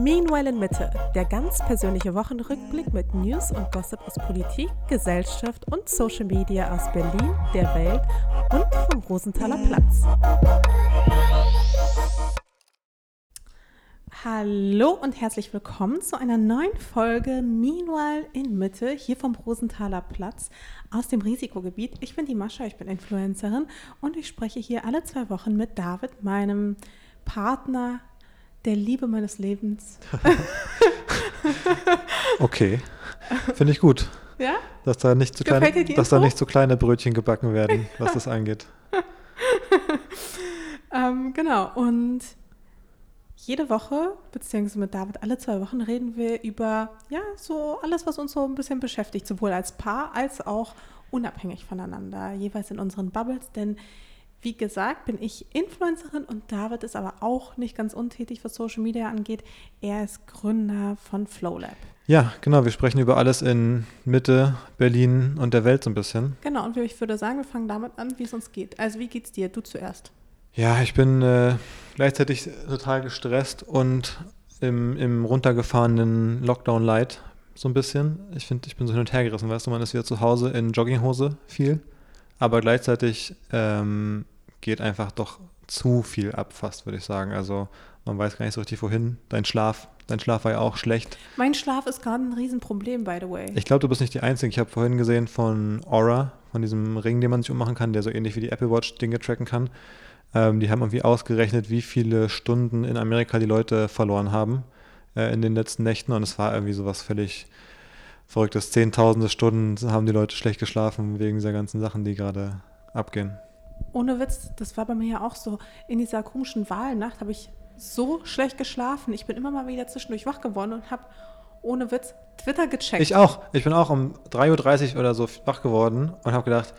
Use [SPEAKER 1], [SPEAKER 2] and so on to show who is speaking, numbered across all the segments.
[SPEAKER 1] Meanwhile in Mitte, der ganz persönliche Wochenrückblick mit News und Gossip aus Politik, Gesellschaft und Social Media aus Berlin, der Welt und vom Rosenthaler Platz. Hallo und herzlich willkommen zu einer neuen Folge Meanwhile in Mitte hier vom Rosenthaler Platz aus dem Risikogebiet. Ich bin die Mascha, ich bin Influencerin und ich spreche hier alle zwei Wochen mit David, meinem Partner der Liebe meines Lebens.
[SPEAKER 2] okay, finde ich gut.
[SPEAKER 1] Ja?
[SPEAKER 2] Dass da nicht zu kleine, dass da nicht so kleine Brötchen gebacken werden, was das angeht.
[SPEAKER 1] ähm, genau, und jede Woche, beziehungsweise mit David alle zwei Wochen, reden wir über ja, so alles, was uns so ein bisschen beschäftigt, sowohl als Paar als auch unabhängig voneinander, jeweils in unseren Bubbles, denn wie gesagt, bin ich Influencerin und David ist aber auch nicht ganz untätig, was Social Media angeht. Er ist Gründer von FlowLab.
[SPEAKER 2] Ja, genau. Wir sprechen über alles in Mitte, Berlin und der Welt so ein bisschen.
[SPEAKER 1] Genau. Und ich würde sagen, wir fangen damit an, wie es uns geht. Also, wie geht's dir? Du zuerst.
[SPEAKER 2] Ja, ich bin äh, gleichzeitig total gestresst und im, im runtergefahrenen Lockdown Light so ein bisschen. Ich finde, ich bin so hin und her gerissen, weißt du, man ist wieder zu Hause in Jogginghose viel aber gleichzeitig ähm, geht einfach doch zu viel ab, fast würde ich sagen. Also man weiß gar nicht so richtig wohin. Dein Schlaf, dein Schlaf war ja auch schlecht.
[SPEAKER 1] Mein Schlaf ist gerade ein Riesenproblem, by the way.
[SPEAKER 2] Ich glaube, du bist nicht die Einzige. Ich habe vorhin gesehen von Aura, von diesem Ring, den man sich ummachen kann, der so ähnlich wie die Apple Watch Dinge tracken kann. Ähm, die haben irgendwie ausgerechnet, wie viele Stunden in Amerika die Leute verloren haben äh, in den letzten Nächten. Und es war irgendwie sowas völlig verrücktes. Zehntausende Stunden haben die Leute schlecht geschlafen wegen dieser ganzen Sachen, die gerade abgehen.
[SPEAKER 1] Ohne Witz, das war bei mir ja auch so. In dieser komischen Wahlnacht habe ich so schlecht geschlafen. Ich bin immer mal wieder zwischendurch wach geworden und habe ohne Witz Twitter gecheckt.
[SPEAKER 2] Ich auch. Ich bin auch um 3.30 Uhr oder so wach geworden und habe gedacht,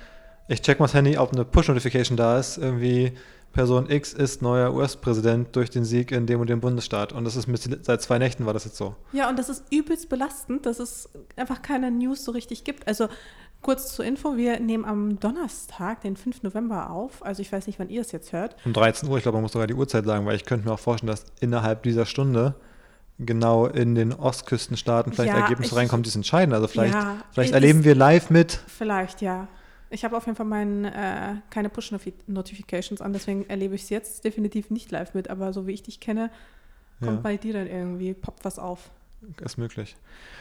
[SPEAKER 2] ich check mal das Handy, ob eine Push-Notification da ist. Irgendwie Person X ist neuer US-Präsident durch den Sieg in dem und dem Bundesstaat. Und das ist mit, seit zwei Nächten war das jetzt so.
[SPEAKER 1] Ja, und das ist übelst belastend, dass es einfach keine News so richtig gibt. Also kurz zur Info, wir nehmen am Donnerstag, den 5. November auf. Also ich weiß nicht, wann ihr es jetzt hört.
[SPEAKER 2] Um 13 Uhr, ich glaube, man muss sogar die Uhrzeit sagen, weil ich könnte mir auch vorstellen, dass innerhalb dieser Stunde genau in den Ostküstenstaaten vielleicht ja, Ergebnisse reinkommen, die es entscheiden. Also vielleicht, ja, vielleicht erleben wir live mit.
[SPEAKER 1] Vielleicht, ja. Ich habe auf jeden Fall mein, äh, keine Push-Notifications an, deswegen erlebe ich es jetzt definitiv nicht live mit. Aber so wie ich dich kenne, kommt ja. bei dir dann irgendwie, poppt was auf.
[SPEAKER 2] Ist möglich.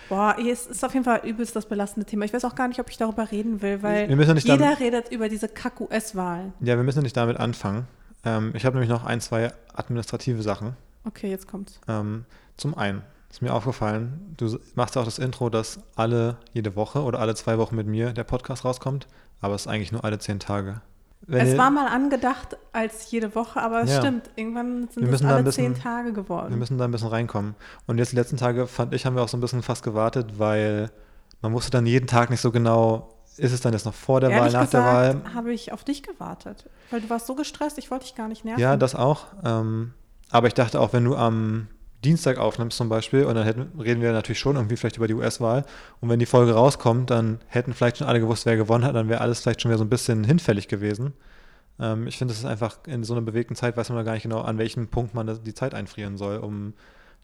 [SPEAKER 1] Boah, es ist auf jeden Fall übelst das belastende Thema. Ich weiß auch gar nicht, ob ich darüber reden will, weil jeder damit, redet über diese Kack-US-Wahlen.
[SPEAKER 2] Ja, wir müssen nicht damit anfangen. Ähm, ich habe nämlich noch ein, zwei administrative Sachen.
[SPEAKER 1] Okay, jetzt kommt's.
[SPEAKER 2] Ähm, zum einen ist mir aufgefallen, du machst ja auch das Intro, dass alle jede Woche oder alle zwei Wochen mit mir der Podcast rauskommt aber es ist eigentlich nur alle zehn Tage.
[SPEAKER 1] Wenn es war mal angedacht als jede Woche, aber es ja. stimmt, irgendwann sind es alle bisschen, zehn Tage geworden.
[SPEAKER 2] Wir müssen da ein bisschen reinkommen. Und jetzt die letzten Tage, fand ich, haben wir auch so ein bisschen fast gewartet, weil man wusste dann jeden Tag nicht so genau, ist es dann jetzt noch vor der Ehrlich Wahl, nach gesagt, der
[SPEAKER 1] Wahl? habe ich auf dich gewartet, weil du warst so gestresst, ich wollte dich gar nicht nerven.
[SPEAKER 2] Ja, das auch. Ähm, aber ich dachte auch, wenn du am Dienstag aufnimmst zum Beispiel und dann hätten, reden wir natürlich schon irgendwie vielleicht über die US-Wahl und wenn die Folge rauskommt, dann hätten vielleicht schon alle gewusst, wer gewonnen hat, dann wäre alles vielleicht schon wieder so ein bisschen hinfällig gewesen. Ähm, ich finde, es ist einfach in so einer bewegten Zeit, weiß man gar nicht genau, an welchem Punkt man die Zeit einfrieren soll, um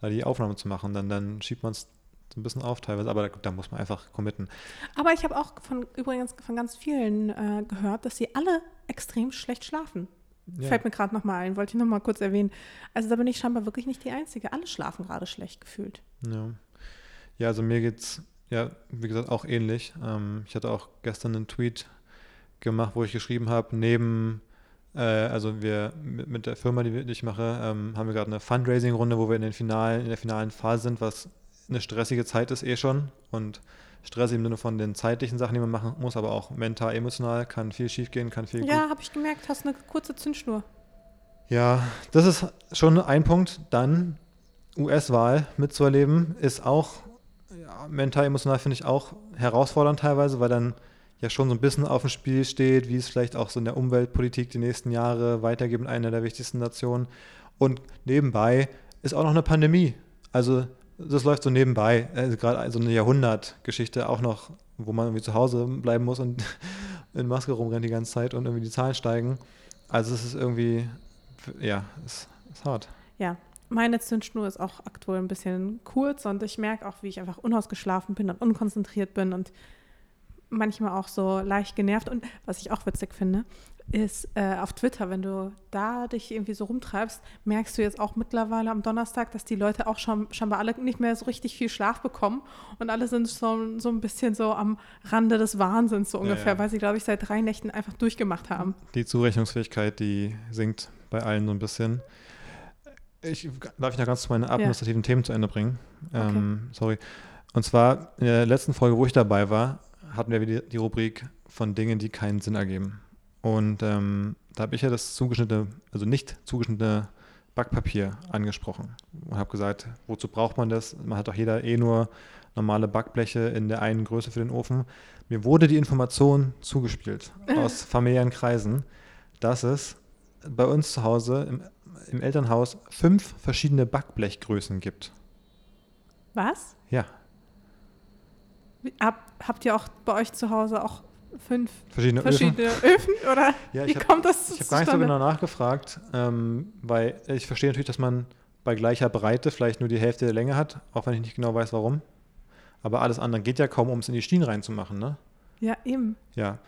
[SPEAKER 2] da die Aufnahme zu machen. Dann, dann schiebt man es so ein bisschen auf teilweise, aber da, da muss man einfach committen.
[SPEAKER 1] Aber ich habe auch von übrigens von ganz vielen äh, gehört, dass sie alle extrem schlecht schlafen. Ja. Fällt mir gerade nochmal ein, wollte ich nochmal kurz erwähnen. Also da bin ich scheinbar wirklich nicht die Einzige. Alle schlafen gerade schlecht gefühlt.
[SPEAKER 2] Ja. Ja, also mir geht's ja, wie gesagt, auch ähnlich. Ähm, ich hatte auch gestern einen Tweet gemacht, wo ich geschrieben habe, neben, äh, also wir mit, mit, der Firma, die ich mache, ähm, haben wir gerade eine Fundraising-Runde, wo wir in, den finalen, in der finalen Phase sind, was eine stressige Zeit ist eh schon. Und Stress im Sinne von den zeitlichen Sachen, die man machen muss, aber auch mental, emotional, kann viel schief gehen, kann viel.
[SPEAKER 1] Ja, habe ich gemerkt, hast eine kurze Zündschnur.
[SPEAKER 2] Ja, das ist schon ein Punkt. Dann US-Wahl mitzuerleben, ist auch ja, mental, emotional finde ich auch herausfordernd teilweise, weil dann ja schon so ein bisschen auf dem Spiel steht, wie es vielleicht auch so in der Umweltpolitik die nächsten Jahre weitergeht in einer der wichtigsten Nationen. Und nebenbei ist auch noch eine Pandemie. Also das läuft so nebenbei. Also gerade so eine Jahrhundertgeschichte auch noch, wo man irgendwie zu Hause bleiben muss und in Maske rumrennt die ganze Zeit und irgendwie die Zahlen steigen. Also es ist irgendwie, ja, es ist hart.
[SPEAKER 1] Ja, meine Zündschnur ist auch aktuell ein bisschen kurz und ich merke auch, wie ich einfach unausgeschlafen bin und unkonzentriert bin und manchmal auch so leicht genervt. Und was ich auch witzig finde, ist äh, auf Twitter, wenn du da dich irgendwie so rumtreibst, merkst du jetzt auch mittlerweile am Donnerstag, dass die Leute auch schon scheinbar alle nicht mehr so richtig viel Schlaf bekommen und alle sind so, so ein bisschen so am Rande des Wahnsinns so ungefähr, ja, ja. weil sie, glaube ich, seit drei Nächten einfach durchgemacht haben.
[SPEAKER 2] Die Zurechnungsfähigkeit, die sinkt bei allen so ein bisschen. Ich, darf ich noch ganz meine administrativen ja. Themen zu Ende bringen? Okay. Ähm, sorry. Und zwar in der letzten Folge, wo ich dabei war, hatten wir wieder die Rubrik von Dingen, die keinen Sinn ergeben. Und ähm, da habe ich ja das zugeschnittene, also nicht zugeschnittene Backpapier angesprochen und habe gesagt, wozu braucht man das? Man hat doch jeder eh nur normale Backbleche in der einen Größe für den Ofen. Mir wurde die Information zugespielt aus familiären Kreisen, dass es bei uns zu Hause im, im Elternhaus fünf verschiedene Backblechgrößen gibt.
[SPEAKER 1] Was?
[SPEAKER 2] Ja.
[SPEAKER 1] Hab, habt ihr auch bei euch zu Hause auch fünf
[SPEAKER 2] verschiedene,
[SPEAKER 1] verschiedene Öfen? Öfen? Oder
[SPEAKER 2] ja,
[SPEAKER 1] wie
[SPEAKER 2] hab,
[SPEAKER 1] kommt das
[SPEAKER 2] Ich habe gar nicht so genau nachgefragt, ähm, weil ich verstehe natürlich, dass man bei gleicher Breite vielleicht nur die Hälfte der Länge hat, auch wenn ich nicht genau weiß, warum. Aber alles andere geht ja kaum, um es in die Schienen reinzumachen, ne?
[SPEAKER 1] Ja, eben.
[SPEAKER 2] Ja.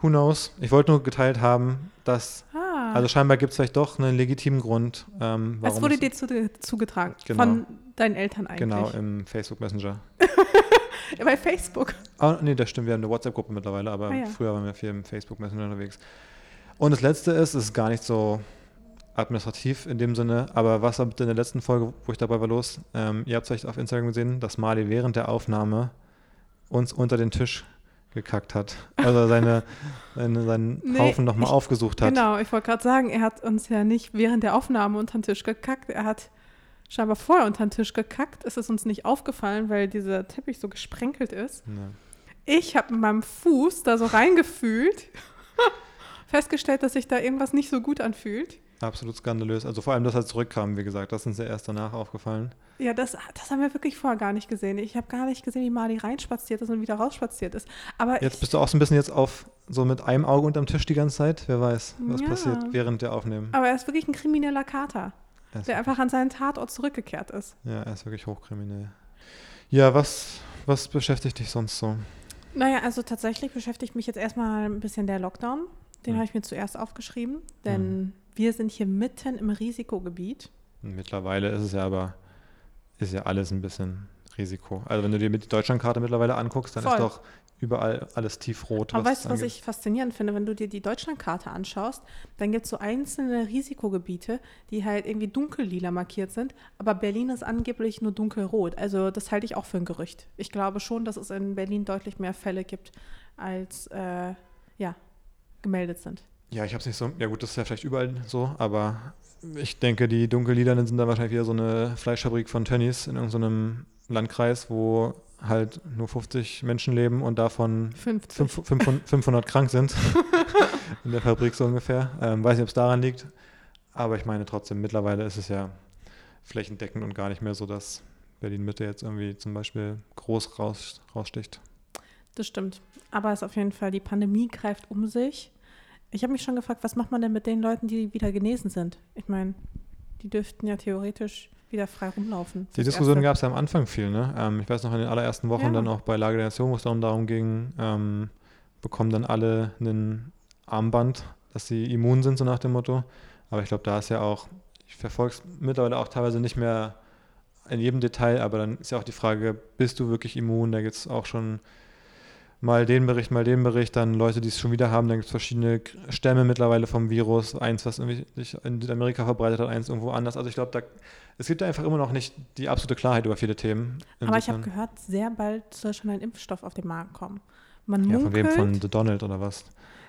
[SPEAKER 2] Who knows? Ich wollte nur geteilt haben, dass. Ah. Also scheinbar gibt es vielleicht doch einen legitimen Grund, ähm,
[SPEAKER 1] warum. Es wurde dir zu, zugetragen. Genau. Von deinen Eltern eigentlich.
[SPEAKER 2] Genau, im Facebook Messenger.
[SPEAKER 1] Bei Facebook.
[SPEAKER 2] Ah, nee, das stimmt. Wir haben eine WhatsApp-Gruppe mittlerweile, aber ah, ja. früher waren wir viel im Facebook Messenger unterwegs. Und das letzte ist, es ist gar nicht so administrativ in dem Sinne, aber was in der letzten Folge, wo ich dabei war, los? Ähm, ihr habt es vielleicht auf Instagram gesehen, dass Mali während der Aufnahme uns unter den Tisch gekackt hat. Also seine, seine seinen nee, Haufen nochmal aufgesucht hat.
[SPEAKER 1] Genau, ich wollte gerade sagen, er hat uns ja nicht während der Aufnahme unter den Tisch gekackt. Er hat scheinbar vorher unter den Tisch gekackt. Es ist uns nicht aufgefallen, weil dieser Teppich so gesprenkelt ist. Ja. Ich habe mit meinem Fuß da so reingefühlt, festgestellt, dass sich da irgendwas nicht so gut anfühlt.
[SPEAKER 2] Absolut skandalös. Also vor allem, dass er zurückkam, wie gesagt, das ist uns ja erst danach aufgefallen.
[SPEAKER 1] Ja, das, das haben wir wirklich vorher gar nicht gesehen. Ich habe gar nicht gesehen, wie Mali reinspaziert ist und wieder rausspaziert ist. Aber
[SPEAKER 2] jetzt bist du auch so ein bisschen jetzt auf so mit einem Auge unterm Tisch die ganze Zeit. Wer weiß, was ja. passiert während der Aufnehmen.
[SPEAKER 1] Aber er ist wirklich ein krimineller Kater der einfach an seinen Tatort zurückgekehrt ist.
[SPEAKER 2] Ja, er ist wirklich hochkriminell. Ja, was, was beschäftigt dich sonst so?
[SPEAKER 1] Naja, also tatsächlich beschäftigt mich jetzt erstmal ein bisschen der Lockdown. Den hm. habe ich mir zuerst aufgeschrieben, denn hm. wir sind hier mitten im Risikogebiet.
[SPEAKER 2] Mittlerweile ist es ja aber, ist ja alles ein bisschen Risiko. Also wenn du dir mit die Deutschlandkarte mittlerweile anguckst, dann Voll. ist doch überall alles tiefrot.
[SPEAKER 1] Aber weißt du, was ich faszinierend finde? Wenn du dir die Deutschlandkarte anschaust, dann gibt es so einzelne Risikogebiete, die halt irgendwie dunkellila markiert sind, aber Berlin ist angeblich nur dunkelrot. Also das halte ich auch für ein Gerücht. Ich glaube schon, dass es in Berlin deutlich mehr Fälle gibt, als äh, ja, gemeldet sind.
[SPEAKER 2] Ja, ich habe es nicht so. Ja, gut, das ist ja vielleicht überall so, aber ich denke, die Dunkelliedernden sind da wahrscheinlich wieder so eine Fleischfabrik von Tönnies in irgendeinem Landkreis, wo halt nur 50 Menschen leben und davon 50. 500, 500 krank sind in der Fabrik so ungefähr. Ähm, weiß nicht, ob es daran liegt, aber ich meine trotzdem, mittlerweile ist es ja flächendeckend und gar nicht mehr so, dass Berlin-Mitte jetzt irgendwie zum Beispiel groß raus, raussticht.
[SPEAKER 1] Das stimmt. Aber es ist auf jeden Fall, die Pandemie greift um sich. Ich habe mich schon gefragt, was macht man denn mit den Leuten, die wieder genesen sind? Ich meine, die dürften ja theoretisch wieder frei rumlaufen.
[SPEAKER 2] Die Diskussion gab es ja am Anfang viel, ne? Ähm, ich weiß noch in den allerersten Wochen ja. dann auch bei Lage der Nation, wo es darum, darum ging, ähm, bekommen dann alle einen Armband, dass sie immun sind, so nach dem Motto. Aber ich glaube, da ist ja auch, ich verfolge es mittlerweile auch teilweise nicht mehr in jedem Detail, aber dann ist ja auch die Frage, bist du wirklich immun? Da gibt es auch schon mal den Bericht, mal den Bericht, dann Leute, die es schon wieder haben, dann gibt es verschiedene Stämme mittlerweile vom Virus, eins, was irgendwie sich in Südamerika verbreitet hat, eins irgendwo anders. Also ich glaube, da, es gibt einfach immer noch nicht die absolute Klarheit über viele Themen.
[SPEAKER 1] Aber ich habe gehört, sehr bald soll schon ein Impfstoff auf den Markt kommen.
[SPEAKER 2] Man ja, munkelt, von wem? Von The Donald oder was?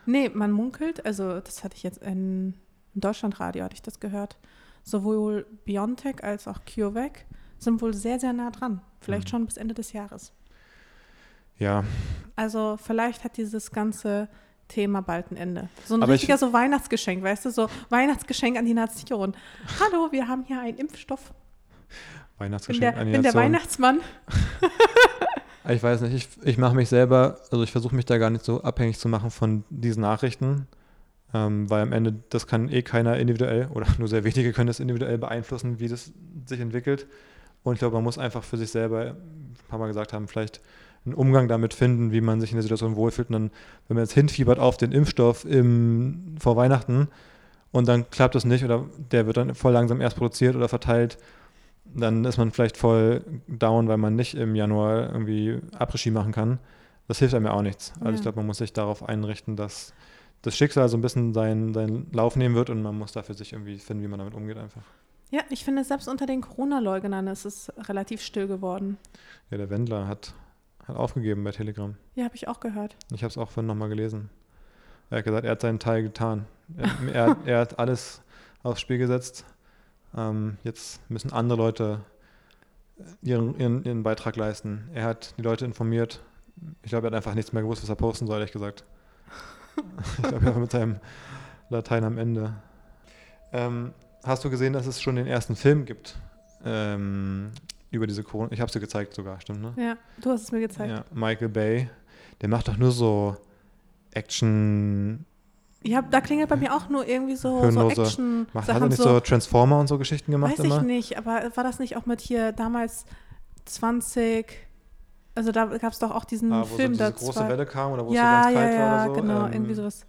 [SPEAKER 1] Nee, man munkelt, also das hatte ich jetzt in, in Deutschlandradio, hatte ich das gehört, sowohl BioNTech als auch CureVac sind wohl sehr, sehr nah dran. Vielleicht mhm. schon bis Ende des Jahres.
[SPEAKER 2] Ja.
[SPEAKER 1] Also vielleicht hat dieses ganze Thema bald ein Ende. So ein Aber richtiger so Weihnachtsgeschenk, weißt du, so Weihnachtsgeschenk an die Nation. Hallo, wir haben hier einen Impfstoff.
[SPEAKER 2] Weihnachtsgeschenk
[SPEAKER 1] bin der, an die bin Nation. der Weihnachtsmann.
[SPEAKER 2] ich weiß nicht, ich, ich mache mich selber, also ich versuche mich da gar nicht so abhängig zu machen von diesen Nachrichten. Ähm, weil am Ende, das kann eh keiner individuell oder nur sehr wenige können das individuell beeinflussen, wie das sich entwickelt. Und ich glaube, man muss einfach für sich selber, ein paar Mal gesagt haben, vielleicht einen Umgang damit finden, wie man sich in der Situation wohlfühlt. Und dann, wenn man jetzt hinfiebert auf den Impfstoff im, vor Weihnachten und dann klappt das nicht oder der wird dann voll langsam erst produziert oder verteilt, dann ist man vielleicht voll down, weil man nicht im Januar irgendwie Après-Ski machen kann. Das hilft einem ja auch nichts. Also
[SPEAKER 1] Ja.
[SPEAKER 2] ich glaube, man muss sich darauf einrichten, dass das Schicksal so ein bisschen seinen, seinen Lauf nehmen wird und man muss dafür sich irgendwie finden, wie man damit umgeht einfach.
[SPEAKER 1] Ja, ich finde, selbst unter den Corona-Leugnern ist es relativ still geworden.
[SPEAKER 2] Ja, der Wendler hat, hat aufgegeben bei Telegram.
[SPEAKER 1] Ja, habe ich auch gehört.
[SPEAKER 2] Ich habe es auch vorhin nochmal gelesen. Er hat gesagt, er hat seinen Teil getan. Er, er, er hat alles aufs Spiel gesetzt. Ähm, jetzt müssen andere Leute ihren, ihren, ihren Beitrag leisten. Er hat die Leute informiert. Ich glaube, er hat einfach nichts mehr gewusst, was er posten soll, ehrlich gesagt. ich glaube, er war mit seinem Latein am Ende. Ähm, hast du gesehen, dass es schon den ersten Film gibt? Ähm, über diese Corona. Ich habe es dir gezeigt sogar, stimmt, ne?
[SPEAKER 1] Ja, du hast es mir gezeigt.
[SPEAKER 2] Ja, Michael Bay, der macht doch nur so Action,
[SPEAKER 1] Ja, da klingelt bei mir auch nur irgendwie so, so
[SPEAKER 2] Hirnlose.
[SPEAKER 1] action
[SPEAKER 2] macht, hat er nicht so, Transformer und so Geschichten gemacht
[SPEAKER 1] Weiß ich
[SPEAKER 2] immer?
[SPEAKER 1] nicht, aber war das nicht auch mit hier damals 20, also da gab es doch auch diesen
[SPEAKER 2] Ah, wo
[SPEAKER 1] Film
[SPEAKER 2] so diese große Welle kam oder wo
[SPEAKER 1] ja,
[SPEAKER 2] es so ganz
[SPEAKER 1] ja,
[SPEAKER 2] kalt
[SPEAKER 1] ja,
[SPEAKER 2] war oder so.
[SPEAKER 1] genau,
[SPEAKER 2] ähm,
[SPEAKER 1] irgendwie sowas.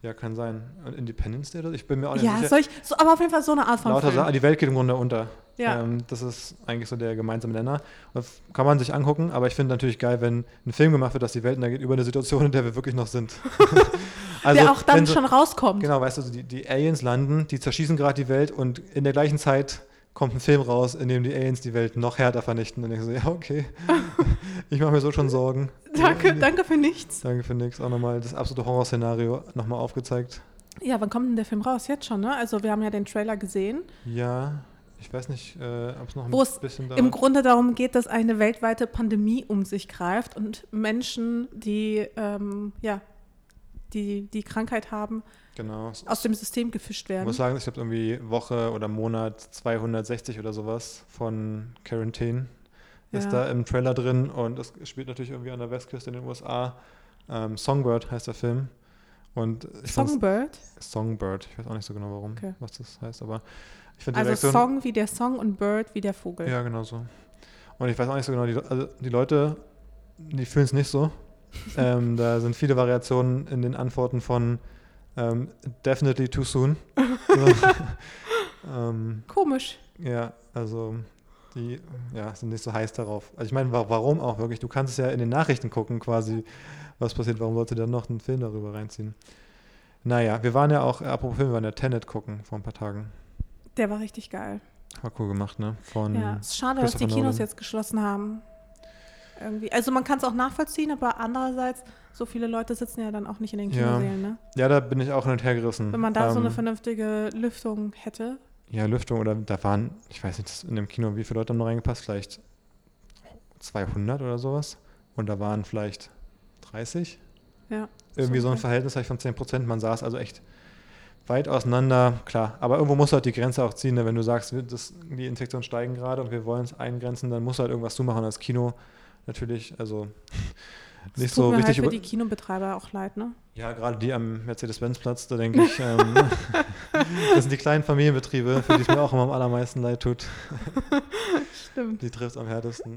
[SPEAKER 2] Ja, kann sein. Und Independence Day oder? Ich bin mir auch nicht
[SPEAKER 1] Ja,
[SPEAKER 2] sicher.
[SPEAKER 1] solch, so, aber auf jeden Fall so eine Art von
[SPEAKER 2] Lauter
[SPEAKER 1] Film.
[SPEAKER 2] Sachen, die Welt geht im Grunde unter.
[SPEAKER 1] Ja.
[SPEAKER 2] Ähm, das ist eigentlich so der gemeinsame Nenner. Das kann man sich angucken, aber ich finde natürlich geil, wenn ein Film gemacht wird, dass die Welt untergeht über eine Situation, in der wir wirklich noch sind. also,
[SPEAKER 1] der auch dann
[SPEAKER 2] so-
[SPEAKER 1] schon rauskommt.
[SPEAKER 2] Genau, weißt du, die, die Aliens landen, die zerschießen gerade die Welt und in der gleichen Zeit kommt ein Film raus, in dem die Aliens die Welt noch härter vernichten. Und ich so, ja, okay. ich mache mir so schon Sorgen.
[SPEAKER 1] Danke, danke für nichts.
[SPEAKER 2] Danke für nix. Auch nochmal das absolute Horrorszenario nochmal aufgezeigt.
[SPEAKER 1] Ja, wann kommt denn der Film raus? Jetzt schon, ne? Also wir haben ja den Trailer gesehen,
[SPEAKER 2] Ja, ich weiß nicht, äh, ob es noch ein
[SPEAKER 1] Wo
[SPEAKER 2] bisschen dauert.
[SPEAKER 1] im Grunde darum geht, dass eine weltweite Pandemie um sich greift und Menschen, die ähm, ja, die, die Krankheit haben,
[SPEAKER 2] Genau.
[SPEAKER 1] aus dem System gefischt
[SPEAKER 2] Ich
[SPEAKER 1] werden.
[SPEAKER 2] muss sagen, ich glaube irgendwie Woche oder Monat 260 oder sowas von Quarantine ist
[SPEAKER 1] Ja.
[SPEAKER 2] da im Trailer drin und es spielt natürlich irgendwie an der Westküste in den USA. Ähm, Songbird heißt der Film. Und ich fand's-
[SPEAKER 1] Songbird,
[SPEAKER 2] Songbird, ich weiß auch nicht so genau warum,
[SPEAKER 1] Okay.
[SPEAKER 2] was das heißt, aber ich finde
[SPEAKER 1] also
[SPEAKER 2] Reaktion.
[SPEAKER 1] Song wie der Song und Bird wie der Vogel.
[SPEAKER 2] Ja, genau so. Und ich weiß auch nicht so genau, die, also die Leute, die fühlen es nicht so. ähm, da sind viele Variationen in den Antworten von ähm, definitely too soon. ähm,
[SPEAKER 1] Komisch.
[SPEAKER 2] ja, also die ja, sind nicht so heiß darauf. Also ich meine, wa warum auch wirklich? Du kannst es ja in den Nachrichten gucken, quasi, was passiert. Warum sollte dann noch einen Film darüber reinziehen? Naja, wir waren ja auch, apropos Film, wir waren ja Tenet gucken vor ein paar Tagen.
[SPEAKER 1] Der war richtig geil.
[SPEAKER 2] War cool gemacht, ne? Von
[SPEAKER 1] Ja, es ist schade, dass die Kinos
[SPEAKER 2] Nolan.
[SPEAKER 1] jetzt geschlossen haben. Irgendwie. Also man kann es auch nachvollziehen, aber andererseits, so viele Leute sitzen ja dann auch nicht in den
[SPEAKER 2] Ja.
[SPEAKER 1] Kinosälen, ne?
[SPEAKER 2] Ja, da bin ich auch hin und her gerissen.
[SPEAKER 1] Wenn man da so eine
[SPEAKER 2] Ähm,
[SPEAKER 1] vernünftige Lüftung hätte.
[SPEAKER 2] Ja, Lüftung oder da waren, ich weiß nicht, in dem Kino, wie viele Leute haben noch reingepasst? Vielleicht 200 oder sowas. Und da waren vielleicht 30.
[SPEAKER 1] Ja.
[SPEAKER 2] Irgendwie so ein
[SPEAKER 1] okay.
[SPEAKER 2] Verhältnis vielleicht von 10 Prozent. Man saß also echt weit auseinander. Klar, aber irgendwo muss halt die Grenze auch ziehen. Ne? Wenn du sagst, das, die Infektionen steigen gerade und wir wollen es eingrenzen, dann musst du halt irgendwas zumachen als Kino. Natürlich, also nicht
[SPEAKER 1] tut
[SPEAKER 2] so
[SPEAKER 1] mir
[SPEAKER 2] richtig
[SPEAKER 1] halt für
[SPEAKER 2] über.
[SPEAKER 1] die Kinobetreiber auch leid, ne?
[SPEAKER 2] Ja, gerade die am Mercedes-Benz-Platz, da denke ich, ähm, das sind die kleinen Familienbetriebe, für die es mir auch immer am allermeisten leid tut.
[SPEAKER 1] Stimmt.
[SPEAKER 2] Die trifft es am härtesten,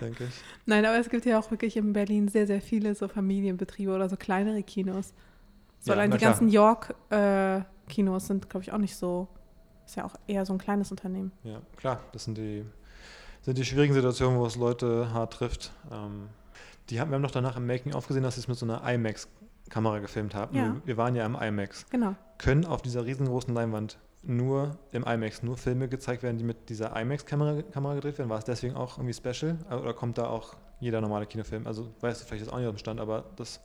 [SPEAKER 2] denke ich.
[SPEAKER 1] Nein, aber es gibt ja auch wirklich in Berlin sehr, sehr viele so Familienbetriebe oder so kleinere Kinos. So
[SPEAKER 2] Ja,
[SPEAKER 1] allein die
[SPEAKER 2] klar.
[SPEAKER 1] ganzen York-Kinos sind, glaube ich, auch nicht so. Ist ja auch eher so ein kleines Unternehmen.
[SPEAKER 2] Ja, klar, das sind die, sind die schwierigen Situationen, wo es Leute hart trifft. Ähm, die haben, wir haben noch danach im Making-of gesehen, dass sie es mit so einer IMAX-Kamera gefilmt haben.
[SPEAKER 1] Ja.
[SPEAKER 2] Wir, wir waren ja im IMAX.
[SPEAKER 1] Genau.
[SPEAKER 2] Können auf dieser riesengroßen Leinwand nur im IMAX nur Filme gezeigt werden, die mit dieser IMAX-Kamera Kamera gedreht werden? War es deswegen auch irgendwie special? Oder kommt da auch jeder normale Kinofilm? Also weißt du vielleicht jetzt auch nicht aus dem Stand, aber das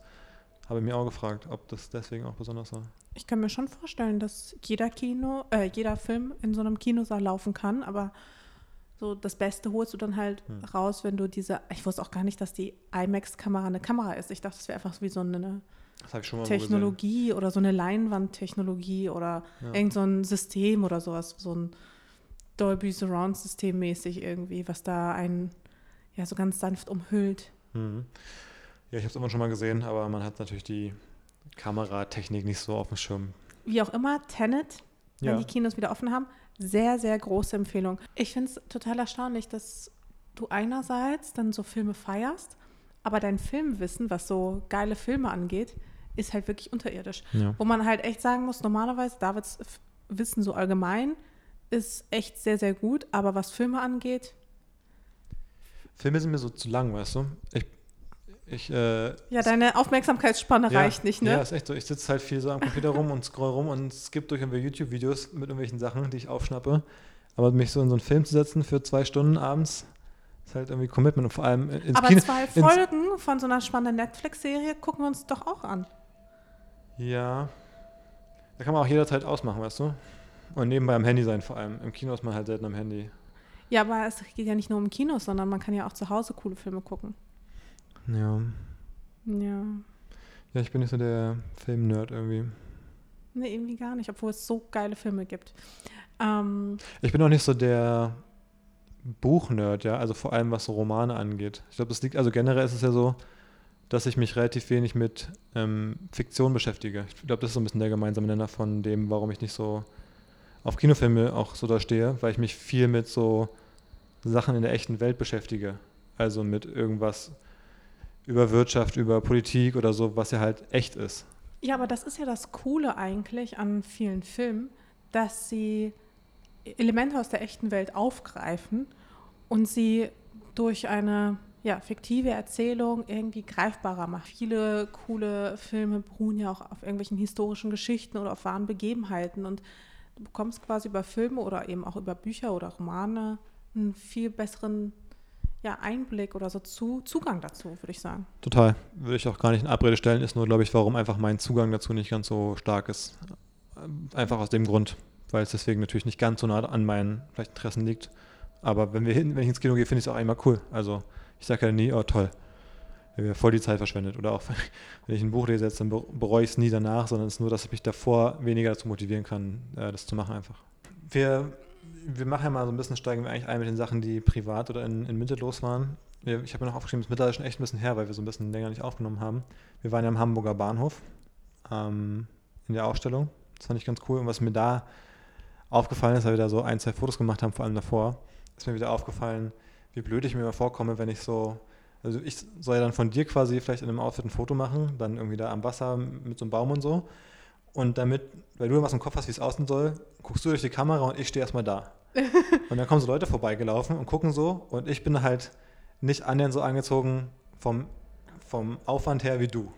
[SPEAKER 2] habe ich mir auch gefragt, ob das deswegen auch besonders war.
[SPEAKER 1] Ich kann mir schon vorstellen, dass jeder Kino, äh, jeder Film in so einem Kinosaal laufen kann, aber so das Beste holst du dann halt
[SPEAKER 2] Hm.
[SPEAKER 1] raus, wenn du diese. Ich wusste auch gar nicht, dass die IMAX-Kamera eine Kamera ist. Ich dachte, das wäre einfach wie so eine. Technologie oder so eine Leinwandtechnologie oder
[SPEAKER 2] Ja.
[SPEAKER 1] irgend so ein System oder sowas, so ein Dolby Surround System mäßig irgendwie, was da einen ja so ganz sanft umhüllt.
[SPEAKER 2] Mhm. Ja, ich habe es immer schon mal gesehen, aber man hat natürlich die Kameratechnik nicht so auf dem Schirm.
[SPEAKER 1] wie auch immer, Tenet, wenn
[SPEAKER 2] Ja.
[SPEAKER 1] die Kinos wieder offen haben, sehr, sehr große Empfehlung. Ich finde es total erstaunlich, dass du einerseits dann so Filme feierst, aber dein Filmwissen, was so geile Filme angeht, ist halt wirklich unterirdisch.
[SPEAKER 2] Ja.
[SPEAKER 1] Wo man halt echt sagen muss, normalerweise Davids Wissen so allgemein ist echt sehr, sehr gut, aber was Filme angeht,
[SPEAKER 2] Filme sind mir so zu lang, weißt du? Ich, ich, äh,
[SPEAKER 1] ja, deine Aufmerksamkeitsspanne
[SPEAKER 2] ja,
[SPEAKER 1] reicht nicht, ne?
[SPEAKER 2] Ja, ist echt so. Ich sitze halt viel so am Computer rum und scroll rum und skippe durch irgendwelche YouTube-Videos mit irgendwelchen Sachen, die ich aufschnappe. Aber mich so in so einen Film zu setzen für zwei Stunden abends, ist halt irgendwie Commitment und vor allem ins
[SPEAKER 1] aber
[SPEAKER 2] Kino.
[SPEAKER 1] zwei Folgen von so einer spannenden Netflix-Serie gucken wir uns doch auch an.
[SPEAKER 2] Ja. Da kann man auch jederzeit ausmachen, weißt du? Und nebenbei am Handy sein vor allem. Im Kino ist man halt selten am Handy.
[SPEAKER 1] Ja, aber es geht ja nicht nur um Kinos, sondern man kann ja auch zu Hause coole Filme gucken.
[SPEAKER 2] Ja.
[SPEAKER 1] Ja.
[SPEAKER 2] Ja, ich bin nicht so der Film-Nerd irgendwie.
[SPEAKER 1] Nee, irgendwie gar nicht, obwohl es so geile Filme gibt. Ähm,
[SPEAKER 2] Ich bin auch nicht so der Buchnerd, ja, also vor allem was so Romane angeht. Ich glaube, das liegt, also generell ist es ja so, dass ich mich relativ wenig mit ähm, Fiktion beschäftige. Ich glaube, das ist so ein bisschen der gemeinsame Nenner von dem, warum ich nicht so auf Kinofilme auch so da stehe, weil ich mich viel mit so Sachen in der echten Welt beschäftige. Also mit irgendwas über Wirtschaft, über Politik oder so, was ja halt echt ist.
[SPEAKER 1] ja, aber das ist ja das Coole eigentlich an vielen Filmen, dass sie Elemente aus der echten Welt aufgreifen und sie durch eine ja, fiktive Erzählung irgendwie greifbarer machen. Viele coole Filme beruhen ja auch auf irgendwelchen historischen Geschichten oder auf wahren Begebenheiten und du bekommst quasi über Filme oder eben auch über Bücher oder Romane einen viel besseren ja, Einblick oder so zu, Zugang dazu, würde ich sagen.
[SPEAKER 2] Total. Würde ich auch gar nicht in Abrede stellen, ist nur, glaube ich, warum einfach mein Zugang dazu nicht ganz so stark ist. Ähm, Einfach aus dem Grund, weil es deswegen natürlich nicht ganz so nah an meinen vielleicht Interessen liegt. Aber wenn, wir hin, wenn ich ins Kino gehe, finde ich es auch einmal cool. Also ich sage ja nie, oh toll, wir haben ja voll die Zeit verschwendet. Oder auch wenn ich ein Buch lese, jetzt, dann be- bereue ich es nie danach, sondern es ist nur, dass ich mich davor weniger dazu motivieren kann, äh, das zu machen einfach. Wir, wir machen ja mal so ein bisschen, steigen wir eigentlich ein mit den Sachen, die privat oder in, in Mitte los waren. Ich habe mir noch aufgeschrieben, das ist mittlerweile schon echt ein bisschen her, weil wir so ein bisschen länger nicht aufgenommen haben. Wir waren ja am Hamburger Bahnhof ähm, in der Ausstellung. Das fand ich ganz cool. Und was mir da aufgefallen ist, weil wir da so ein, zwei Fotos gemacht haben, vor allem davor, ist mir wieder aufgefallen, wie blöd ich mir immer vorkomme, wenn ich so, also ich soll ja dann von dir quasi vielleicht in einem Outfit ein Foto machen, dann irgendwie da am Wasser mit so einem Baum und so. Und damit, weil du was im Kopf hast, wie es aussehen soll, guckst du durch die Kamera und ich stehe erstmal da. und dann kommen so Leute vorbeigelaufen und gucken so und ich bin halt nicht annähernd so angezogen vom, vom Aufwand her wie du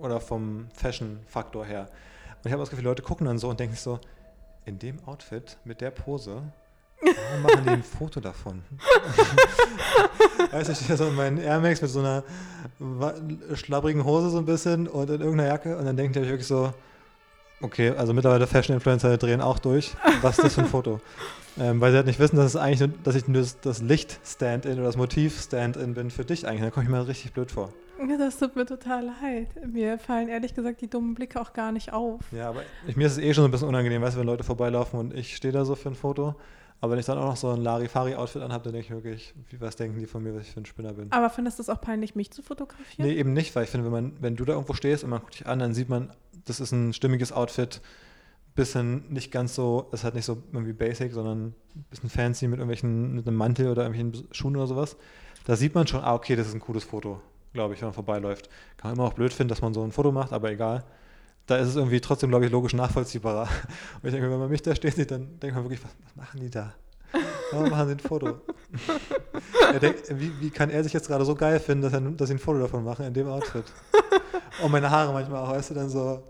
[SPEAKER 2] oder vom Fashion-Faktor her. Und ich habe das Gefühl, Leute gucken dann so und denken sich so, in dem Outfit, mit der Pose, warum machen die ein Foto davon? weißt du, ich stehe so in meinen Air Max mit so einer schlabbrigen Hose so ein bisschen und in irgendeiner Jacke und dann denke ich wirklich so, okay, also mittlerweile Fashion-Influencer drehen auch durch. Was ist das für ein Foto? Ähm, weil sie halt nicht wissen, dass es eigentlich nur, dass ich nur das, das Licht-Stand-in oder das Motiv-Stand-in bin für dich eigentlich. Da komme ich mir richtig blöd vor.
[SPEAKER 1] Ja, Das tut mir total leid. Mir fallen ehrlich gesagt die dummen Blicke auch gar nicht auf.
[SPEAKER 2] Ja, aber ich, mir ist es eh schon so ein bisschen unangenehm, weißt du, wenn Leute vorbeilaufen und ich stehe da so für ein Foto. Aber wenn ich dann auch noch so ein Larifari-Outfit anhabe, dann denke ich wirklich, wie, was denken die von mir, was ich für ein Spinner bin?
[SPEAKER 1] Aber findest du es auch peinlich, mich zu fotografieren?
[SPEAKER 2] Nee, eben nicht, weil ich finde, wenn, man, wenn du da irgendwo stehst und man guckt dich an, dann sieht man, das ist ein stimmiges Outfit, bisschen nicht ganz so, es ist halt nicht so irgendwie basic, sondern ein bisschen fancy mit irgendwelchen, mit einem Mantel oder irgendwelchen Schuhen oder sowas. Da sieht man schon, ah, okay, das ist ein cooles Foto, glaube ich, wenn man vorbeiläuft. Kann man immer auch blöd finden, dass man so ein Foto macht, aber egal. Da ist es irgendwie trotzdem, glaube ich, logisch nachvollziehbarer. Und ich denke, wenn man mich da steht sieht, dann denkt man wirklich, was, machen die da? Warum machen sie ein Foto? denkt, wie, wie kann er sich jetzt gerade so geil finden, dass, er, dass sie ein Foto davon machen in dem Outfit? Und meine Haare manchmal auch, weißt du, dann so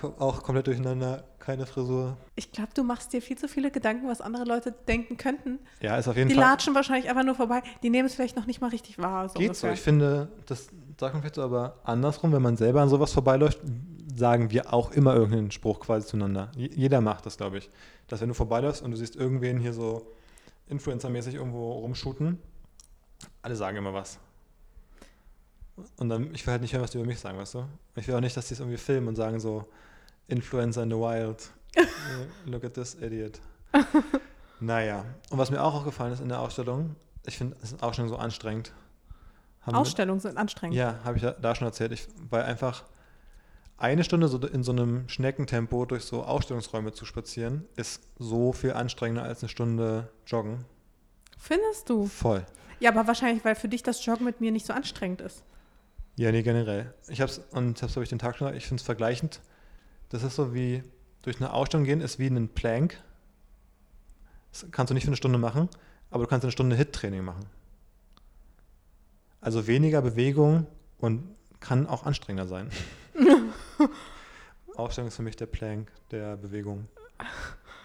[SPEAKER 2] auch komplett durcheinander, keine Frisur.
[SPEAKER 1] Ich glaube, du machst dir viel zu viele Gedanken, was andere Leute denken könnten.
[SPEAKER 2] Ja, ist auf jeden
[SPEAKER 1] Die
[SPEAKER 2] Fall.
[SPEAKER 1] latschen wahrscheinlich einfach nur vorbei. Die nehmen es vielleicht noch nicht mal richtig wahr. So
[SPEAKER 2] Geht so.
[SPEAKER 1] ungefähr.
[SPEAKER 2] Ich finde, das sagt man vielleicht so, aber andersrum, wenn man selber an sowas vorbeiläuft, sagen wir auch immer irgendeinen Spruch quasi zueinander. Jeder macht das, glaube ich. Dass wenn du vorbeiläufst und du siehst irgendwen hier so Influencer-mäßig irgendwo rumshooten, alle sagen immer was. Und dann, ich will halt nicht hören, was die über mich sagen, weißt du? Ich will auch nicht, dass die es irgendwie filmen und sagen so, Influencer in the wild. Look at this idiot. naja. Und was mir auch aufgefallen ist in der Ausstellung, ich finde, es ist Ausstellung so anstrengend. Haben
[SPEAKER 1] Ausstellungen sind anstrengend.
[SPEAKER 2] ja, habe ich da, da schon erzählt, ich, weil einfach eine Stunde so in so einem Schneckentempo durch so Ausstellungsräume zu spazieren, ist so viel anstrengender als eine Stunde joggen.
[SPEAKER 1] Findest du?
[SPEAKER 2] Voll.
[SPEAKER 1] Ja, aber wahrscheinlich, weil für dich das Joggen mit mir nicht so anstrengend ist.
[SPEAKER 2] Ja, nee, generell. Ich hab's, und hab's, habe ich den Tag schon, ich finde es vergleichend. Das ist so wie durch eine Ausstellung gehen, ist wie ein Plank. Das kannst du nicht für eine Stunde machen, aber du kannst eine Stunde Hit-Training machen. Also weniger Bewegung und kann auch anstrengender sein. Ausstellung ist für mich der Plank der Bewegung.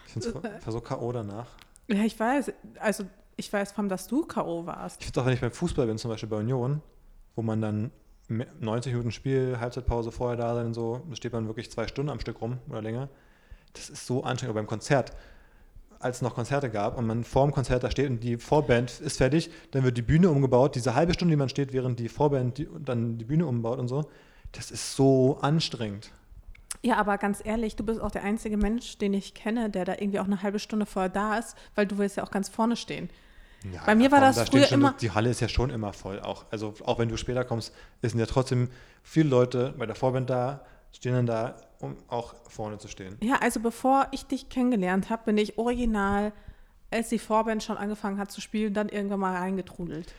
[SPEAKER 2] Ich es so K.O. danach.
[SPEAKER 1] Ja, ich weiß. Also ich weiß, vom, dass du K.O. warst.
[SPEAKER 2] Ich finde es auch, wenn ich beim Fußball bin, zum Beispiel bei Union, wo man dann 90 Minuten Spiel, Halbzeitpause vorher da sein und so, da steht man wirklich zwei Stunden am Stück rum oder länger. Das ist so anstrengend. Aber beim Konzert, als es noch Konzerte gab und man vor dem Konzert da steht und die Vorband ist fertig, dann wird die Bühne umgebaut. Diese halbe Stunde, die man steht, während die Vorband die, dann die Bühne umbaut und so, das ist so anstrengend.
[SPEAKER 1] Ja, aber ganz ehrlich, du bist auch der einzige Mensch, den ich kenne, der da irgendwie auch eine halbe Stunde vorher da ist, weil du willst ja auch ganz vorne stehen. Ja, Bei mir war das da früher schon, immer.
[SPEAKER 2] Die Halle ist ja schon immer voll. Auch, also auch wenn du später kommst, sind ja trotzdem viele Leute bei der Vorband da, stehen dann da, um auch vorne zu stehen.
[SPEAKER 1] Ja, also bevor ich dich kennengelernt habe, bin ich original, als die Vorband schon angefangen hat zu spielen, dann irgendwann mal reingetrudelt.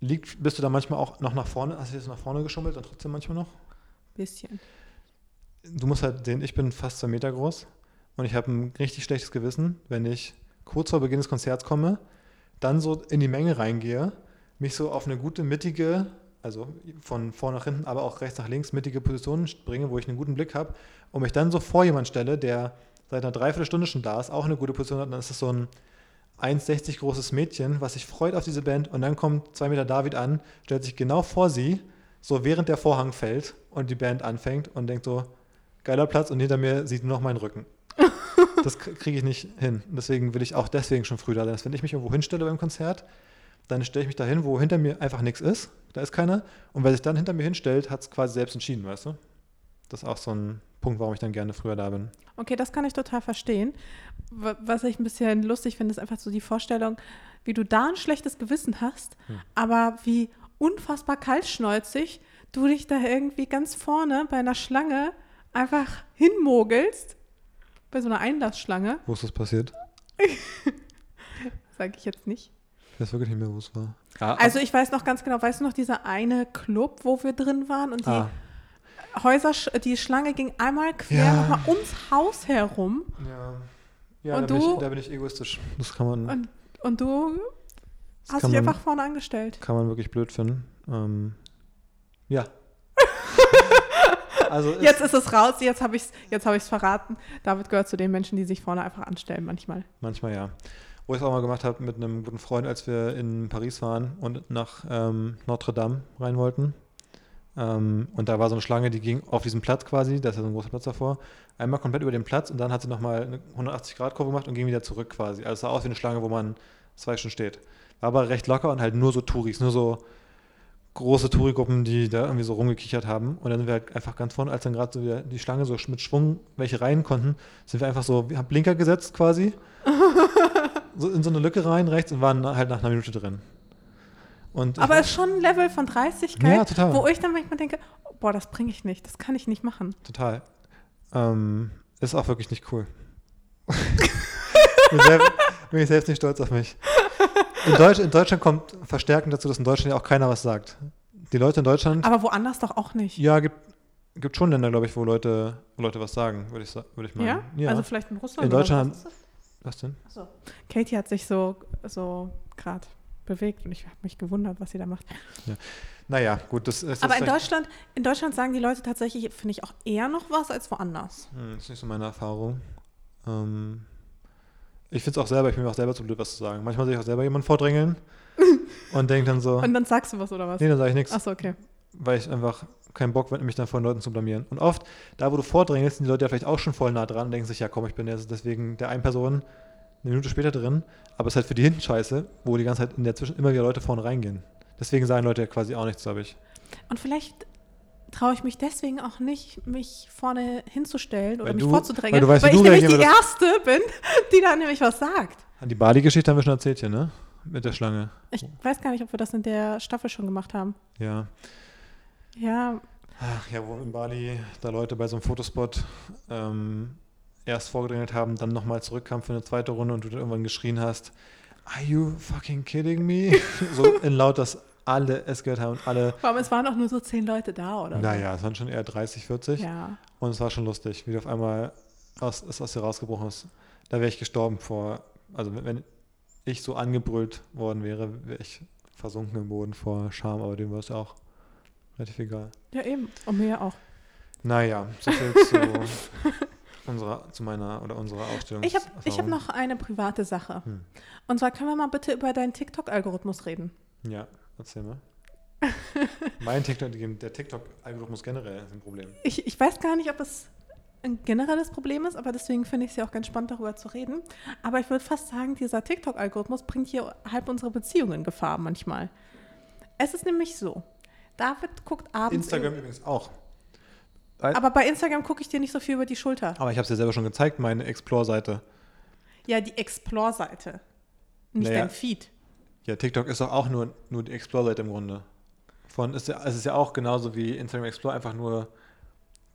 [SPEAKER 2] Liegt, bist du da manchmal auch noch nach vorne, hast du jetzt nach vorne geschummelt und trotzdem manchmal noch?
[SPEAKER 1] Bisschen
[SPEAKER 2] du musst halt sehen, ich bin fast zwei Meter groß und ich habe ein richtig schlechtes Gewissen, wenn ich kurz vor Beginn des Konzerts komme, dann so in die Menge reingehe, mich so auf eine gute mittige, also von vorne nach hinten, aber auch rechts nach links mittige Position bringe, wo ich einen guten Blick habe und mich dann so vor jemand stelle, der seit einer Dreiviertelstunde schon da ist, auch eine gute Position hat, dann ist es so ein 1,60 großes Mädchen, was sich freut auf diese Band und dann kommt zwei Meter David an, stellt sich genau vor sie, so während der Vorhang fällt und die Band anfängt und denkt so, geiler Platz und hinter mir sieht nur noch mein Rücken. das kriege ich nicht hin. Deswegen will ich auch deswegen schon früh da sein. Wenn ich mich irgendwo hinstelle beim Konzert, dann stelle ich mich da hin, wo hinter mir einfach nichts ist. Da ist keiner. Und wer sich dann hinter mir hinstellt, hat es quasi selbst entschieden, weißt du? Das ist auch so ein Punkt, warum ich dann gerne früher da bin.
[SPEAKER 1] Okay, das kann ich total verstehen. Was ich ein bisschen lustig finde, ist einfach so die Vorstellung, wie du da ein schlechtes Gewissen hast, hm. aber wie unfassbar kaltschnäuzig du dich da irgendwie ganz vorne bei einer Schlange einfach hinmogelst bei so einer Einlassschlange.
[SPEAKER 2] Wo ist das passiert?
[SPEAKER 1] Sag ich jetzt nicht.
[SPEAKER 2] Ich weiß wirklich nicht mehr, wo es war.
[SPEAKER 1] Ah, also ich weiß noch ganz genau, weißt du noch, dieser eine Club, wo wir drin waren und die ah. Häuser, die Schlange ging einmal quer ja. nochmal ums Haus herum.
[SPEAKER 2] Ja, ja und da, du, bin ich, da bin ich egoistisch. Das kann man.
[SPEAKER 1] Und, und du hast dich man, einfach vorne angestellt.
[SPEAKER 2] Kann man wirklich blöd finden. Ähm, ja,
[SPEAKER 1] also jetzt ist es raus, jetzt habe ich es jetzt hab verraten. David gehört zu den Menschen, die sich vorne einfach anstellen manchmal.
[SPEAKER 2] Manchmal ja. Wo ich es auch mal gemacht habe mit einem guten Freund, als wir in Paris waren und nach ähm, Notre Dame rein wollten. Ähm, und da war so eine Schlange, die ging auf diesem Platz quasi, da ist ja so ein großer Platz davor, einmal komplett über den Platz und dann hat sie nochmal eine 180-Grad-Kurve gemacht und ging wieder zurück quasi. Also es sah aus wie eine Schlange, wo man zwei Stunden steht. War aber recht locker und halt nur so Touris, nur so große Touri-Gruppen, die da irgendwie so rumgekichert haben. Und dann sind wir halt einfach ganz vorne, als dann gerade so wieder die Schlange so mit Schwung welche rein konnten, sind wir einfach so, wir haben Blinker gesetzt quasi, so in so eine Lücke rein rechts und waren halt nach einer Minute drin.
[SPEAKER 1] Und Aber es ist schon ein Level von Dreistigkeit, ja, total. wo ich dann manchmal denke, boah, das bringe ich nicht, das kann ich nicht machen.
[SPEAKER 2] Total. Ähm, ist auch wirklich nicht cool. bin, selbst, bin ich selbst nicht stolz auf mich. In, Deutsch, in, Deutschland kommt verstärkend dazu, dass in Deutschland ja auch keiner was sagt. Die Leute in Deutschland.
[SPEAKER 1] Aber woanders doch auch nicht.
[SPEAKER 2] Ja, gibt, gibt schon Länder, glaube ich, wo Leute, wo Leute was sagen, würde ich, würd ich meinen.
[SPEAKER 1] Ja? ja? Also vielleicht in Russland.
[SPEAKER 2] In Deutschland. Was, was denn?
[SPEAKER 1] Achso. Katie hat sich so, so gerade bewegt und ich habe mich gewundert, was sie da macht.
[SPEAKER 2] Ja. Naja, gut, das ist.
[SPEAKER 1] Aber in Deutschland, in Deutschland sagen die Leute tatsächlich, finde ich, auch eher noch was als woanders.
[SPEAKER 2] Hm, das ist nicht so meine Erfahrung. Ähm, ich finde es auch selber, ich bin mir auch selber zu blöd, was zu sagen. Manchmal sehe ich auch selber jemanden vordrängeln und denke dann so.
[SPEAKER 1] Und dann sagst du was oder was?
[SPEAKER 2] Nee, dann sage ich nichts.
[SPEAKER 1] Achso, okay.
[SPEAKER 2] Weil ich einfach keinen Bock habe, mich dann vor den Leuten zu blamieren. Und oft, da wo du vordrängelst, sind die Leute ja vielleicht auch schon voll nah dran und denken sich, ja komm, ich bin jetzt deswegen der einen Person eine Minute später drin. Aber es ist halt für die hinten scheiße, wo die ganze Zeit in der Zwischen immer wieder Leute vorne reingehen. Deswegen sagen Leute ja quasi auch nichts, glaube ich.
[SPEAKER 1] Und vielleicht traue ich mich deswegen auch nicht, mich vorne hinzustellen oder weil mich du, vorzudrängen, weil, du weißt, weil ich nämlich die Erste bin, die da nämlich was sagt.
[SPEAKER 2] Die Bali-Geschichte haben wir schon erzählt hier, ne? Mit der Schlange.
[SPEAKER 1] Ich weiß gar nicht, ob wir das in der Staffel schon gemacht haben.
[SPEAKER 2] Ja.
[SPEAKER 1] Ja,
[SPEAKER 2] Ach ja, wo in Bali da Leute bei so einem Fotospot ähm, erst vorgedrängelt haben, dann nochmal zurückkamen für eine zweite Runde und du dann irgendwann geschrien hast, Are you fucking kidding me? so in laut, dass alle es gehört haben und alle.
[SPEAKER 1] Allem, es waren auch nur so zehn Leute da, oder?
[SPEAKER 2] Naja, es waren schon eher 30, 40.
[SPEAKER 1] Ja.
[SPEAKER 2] Und es war schon lustig, wie du auf einmal aus, es aus dir rausgebrochen ist. Da wäre ich gestorben vor, also wenn- wenn ich so angebrüllt worden wäre, wäre ich versunken im Boden vor Scham, aber dem war es auch relativ egal.
[SPEAKER 1] Ja, eben. Und mir auch.
[SPEAKER 2] Naja, so viel zu unserer, zu meiner oder unserer Ausstellung.
[SPEAKER 1] Ich habe hab noch eine private Sache.
[SPEAKER 2] Hm.
[SPEAKER 1] Und zwar können wir mal bitte über deinen TikTok-Algorithmus reden.
[SPEAKER 2] Ja, erzähl mal. mein TikTok, der TikTok-Algorithmus generell ist ein Problem.
[SPEAKER 1] Ich, ich weiß gar nicht, ob es ein generelles Problem ist, aber deswegen finde ich es ja auch ganz spannend, darüber zu reden. Aber ich würde fast sagen, dieser TikTok-Algorithmus bringt hier halb unsere Beziehung in Gefahr manchmal. Es ist nämlich so, David guckt abends...
[SPEAKER 2] Instagram übrigens auch.
[SPEAKER 1] Aber bei Instagram gucke ich dir nicht so viel über die Schulter.
[SPEAKER 2] Aber ich habe es dir selber schon gezeigt, meine Explore-Seite.
[SPEAKER 1] Ja, die Explore-Seite. Nicht
[SPEAKER 2] Naja.
[SPEAKER 1] dein Feed.
[SPEAKER 2] Ja, TikTok ist doch auch nur, nur die Explore-Seite im Grunde. Von, ist ja, es ist ja auch genauso wie Instagram Explore, einfach nur,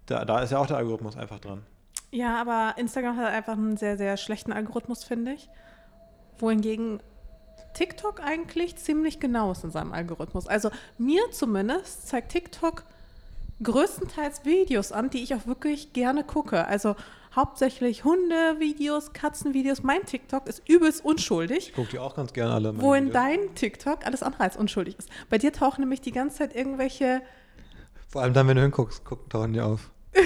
[SPEAKER 2] da, da ist ja auch der Algorithmus einfach dran.
[SPEAKER 1] Ja, aber Instagram hat einfach einen sehr, sehr schlechten Algorithmus, finde ich. Wohingegen TikTok eigentlich ziemlich genau ist in seinem Algorithmus. Also mir zumindest zeigt TikTok größtenteils Videos an, die ich auch wirklich gerne gucke. Also hauptsächlich Hunde-Videos, Katzen-Videos. Mein TikTok ist übelst unschuldig.
[SPEAKER 2] Ich gucke die auch ganz gerne alle.
[SPEAKER 1] Wo in
[SPEAKER 2] Videos.
[SPEAKER 1] dein TikTok alles andere als unschuldig ist. Bei dir tauchen nämlich die ganze Zeit irgendwelche
[SPEAKER 2] Vor allem dann, wenn du hinguckst, gucken, tauchen die auf.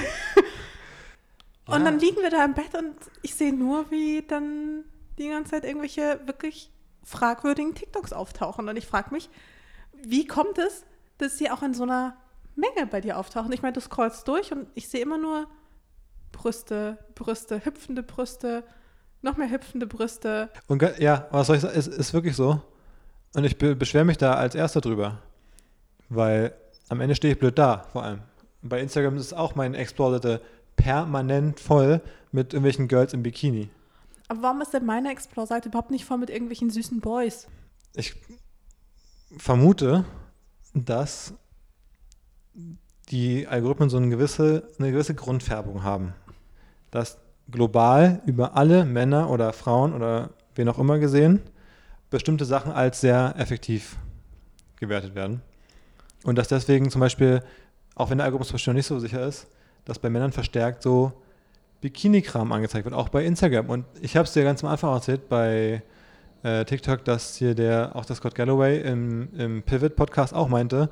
[SPEAKER 1] Und
[SPEAKER 2] Ja.
[SPEAKER 1] dann liegen wir da im Bett und ich sehe nur, wie dann die ganze Zeit irgendwelche wirklich fragwürdigen TikToks auftauchen. Und ich frage mich, wie kommt es, dass sie auch in so einer Menge bei dir auftauchen? Ich meine, du scrollst durch und ich sehe immer nur Brüste, Brüste, hüpfende Brüste, noch mehr hüpfende Brüste.
[SPEAKER 2] Und ja, was soll ich sagen, es ist wirklich so. Und ich be beschwere mich da als Erster drüber. Weil am Ende stehe ich blöd da, vor allem. Bei Instagram ist auch meine Explore-Seite permanent voll mit irgendwelchen Girls im Bikini.
[SPEAKER 1] Aber warum ist denn meine Explore-Seite überhaupt nicht voll mit irgendwelchen süßen Boys?
[SPEAKER 2] Ich vermute, dass die Algorithmen so eine gewisse, eine gewisse Grundfärbung haben. Dass global über alle Männer oder Frauen oder wen auch immer gesehen, bestimmte Sachen als sehr effektiv gewertet werden. Und dass deswegen zum Beispiel, auch wenn der Algorithmus noch nicht so sicher ist, dass bei Männern verstärkt so Bikini-Kram angezeigt wird, auch bei Instagram. Und ich habe es dir ganz am Anfang erzählt bei äh, TikTok, dass hier der, auch der Scott Galloway im, im Pivot-Podcast auch meinte,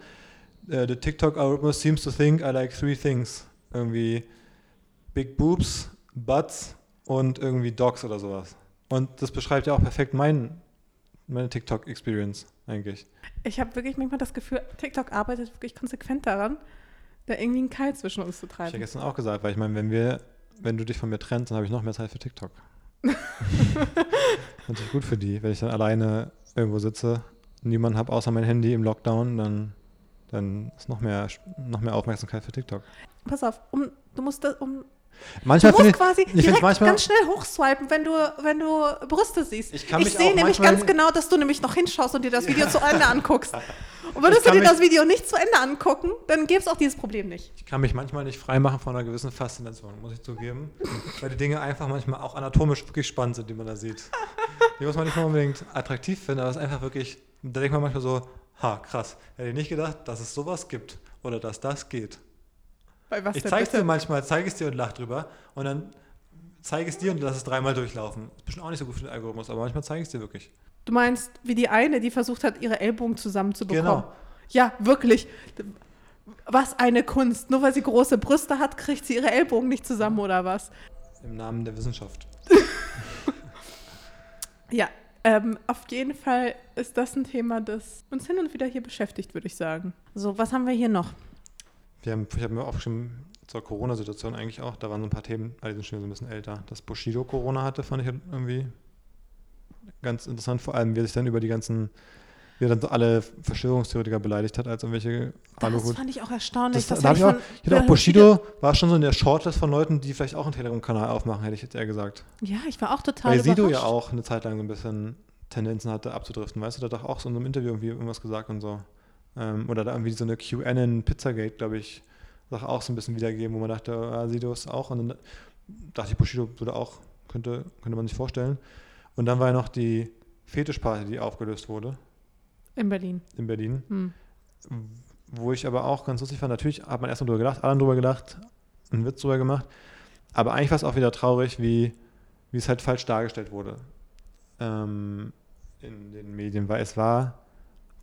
[SPEAKER 2] äh, the TikTok algorithm seems to think I like three things. Irgendwie Big Boobs, Butts und irgendwie Dogs oder sowas. Und das beschreibt ja auch perfekt mein, meine TikTok-Experience eigentlich.
[SPEAKER 1] Ich habe wirklich manchmal das Gefühl, TikTok arbeitet wirklich konsequent daran, da irgendwie einen Keil zwischen uns zu
[SPEAKER 2] Ich habe
[SPEAKER 1] treiben.
[SPEAKER 2] gestern auch gesagt, weil ich meine, wenn wir, wenn du dich von mir trennst, dann habe ich noch mehr Zeit für TikTok. Natürlich gut für die, wenn ich dann alleine irgendwo sitze, niemanden habe außer mein Handy im Lockdown, dann, dann ist noch mehr, noch mehr Aufmerksamkeit für TikTok.
[SPEAKER 1] Pass auf, um, du musst das, um, du
[SPEAKER 2] Manchmal
[SPEAKER 1] musst
[SPEAKER 2] finde ich,
[SPEAKER 1] quasi
[SPEAKER 2] find's
[SPEAKER 1] direkt
[SPEAKER 2] manchmal-
[SPEAKER 1] ganz schnell hochswipen, wenn du, wenn du Brüste siehst.
[SPEAKER 2] Ich mich
[SPEAKER 1] sehe nämlich ganz genau, dass du nämlich noch hinschaust und dir das Video zu Ende anguckst. Und würdest
[SPEAKER 2] Ich
[SPEAKER 1] du dir
[SPEAKER 2] mich-
[SPEAKER 1] das Video nicht zu Ende angucken, dann gäbe es auch dieses Problem nicht.
[SPEAKER 2] ich kann mich manchmal nicht freimachen von einer gewissen Faszination, muss ich zugeben. weil die Dinge einfach manchmal auch anatomisch wirklich spannend sind, die man da sieht. Die muss man nicht unbedingt attraktiv finden, aber es ist einfach wirklich, da denkt man manchmal so, ha, krass, hätte ich nicht gedacht, dass es sowas gibt oder dass das geht.
[SPEAKER 1] Bei was
[SPEAKER 2] Ich zeige es dir manchmal, zeige es dir und lach drüber und dann zeige es dir und lass es dreimal durchlaufen. Ist bestimmt auch nicht so gut für den Algorithmus, aber manchmal zeige ich es dir wirklich.
[SPEAKER 1] Du meinst, wie die eine, die versucht hat, ihre Ellbogen zusammenzubekommen.
[SPEAKER 2] Genau.
[SPEAKER 1] Ja, wirklich. Was eine Kunst. Nur weil sie große Brüste hat, kriegt sie ihre Ellbogen nicht zusammen oder was?
[SPEAKER 2] Im Namen der Wissenschaft.
[SPEAKER 1] Ja, ähm, auf jeden Fall ist das ein Thema, das uns hin und wieder hier beschäftigt, würde ich sagen. So, was haben wir hier noch?
[SPEAKER 2] Wir haben, ich habe mir aufgeschrieben, zur Corona-Situation eigentlich auch, da waren so ein paar Themen, alle sind schon so ein bisschen älter. Dass Bushido Corona hatte, fand ich halt irgendwie ganz interessant, vor allem wie er sich dann über die ganzen, wie er dann so alle Verschwörungstheoretiker beleidigt hat, als irgendwelche
[SPEAKER 1] Das
[SPEAKER 2] Aluhut.
[SPEAKER 1] fand ich auch erstaunlich.
[SPEAKER 2] Das, da ich, auch, ich hätte auch Bushido war schon so in der Shortlist von Leuten, die vielleicht auch einen Telegram-Kanal aufmachen, hätte ich jetzt eher gesagt.
[SPEAKER 1] Ja, ich war auch total
[SPEAKER 2] Weil Sido ja auch eine Zeit lang so ein bisschen Tendenzen hatte abzudriften, weißt du, der hat doch auch so in einem Interview irgendwie irgendwas gesagt und so. Ähm, oder da irgendwie so eine QAnon Pizzagate, glaube ich, Sache auch so ein bisschen wiedergeben, wo man dachte, ah, Sido ist auch. Und dann dachte ich, Bushido würde auch, könnte, könnte man sich vorstellen. Und dann war ja noch die Fetischparty, die aufgelöst wurde.
[SPEAKER 1] In Berlin.
[SPEAKER 2] In Berlin.
[SPEAKER 1] Hm.
[SPEAKER 2] Wo ich aber auch ganz lustig fand, natürlich hat man erstmal drüber gedacht, alle drüber gedacht, einen Witz drüber gemacht. Aber eigentlich war es auch wieder traurig, wie, wie es halt falsch dargestellt wurde ähm, in den Medien, weil es war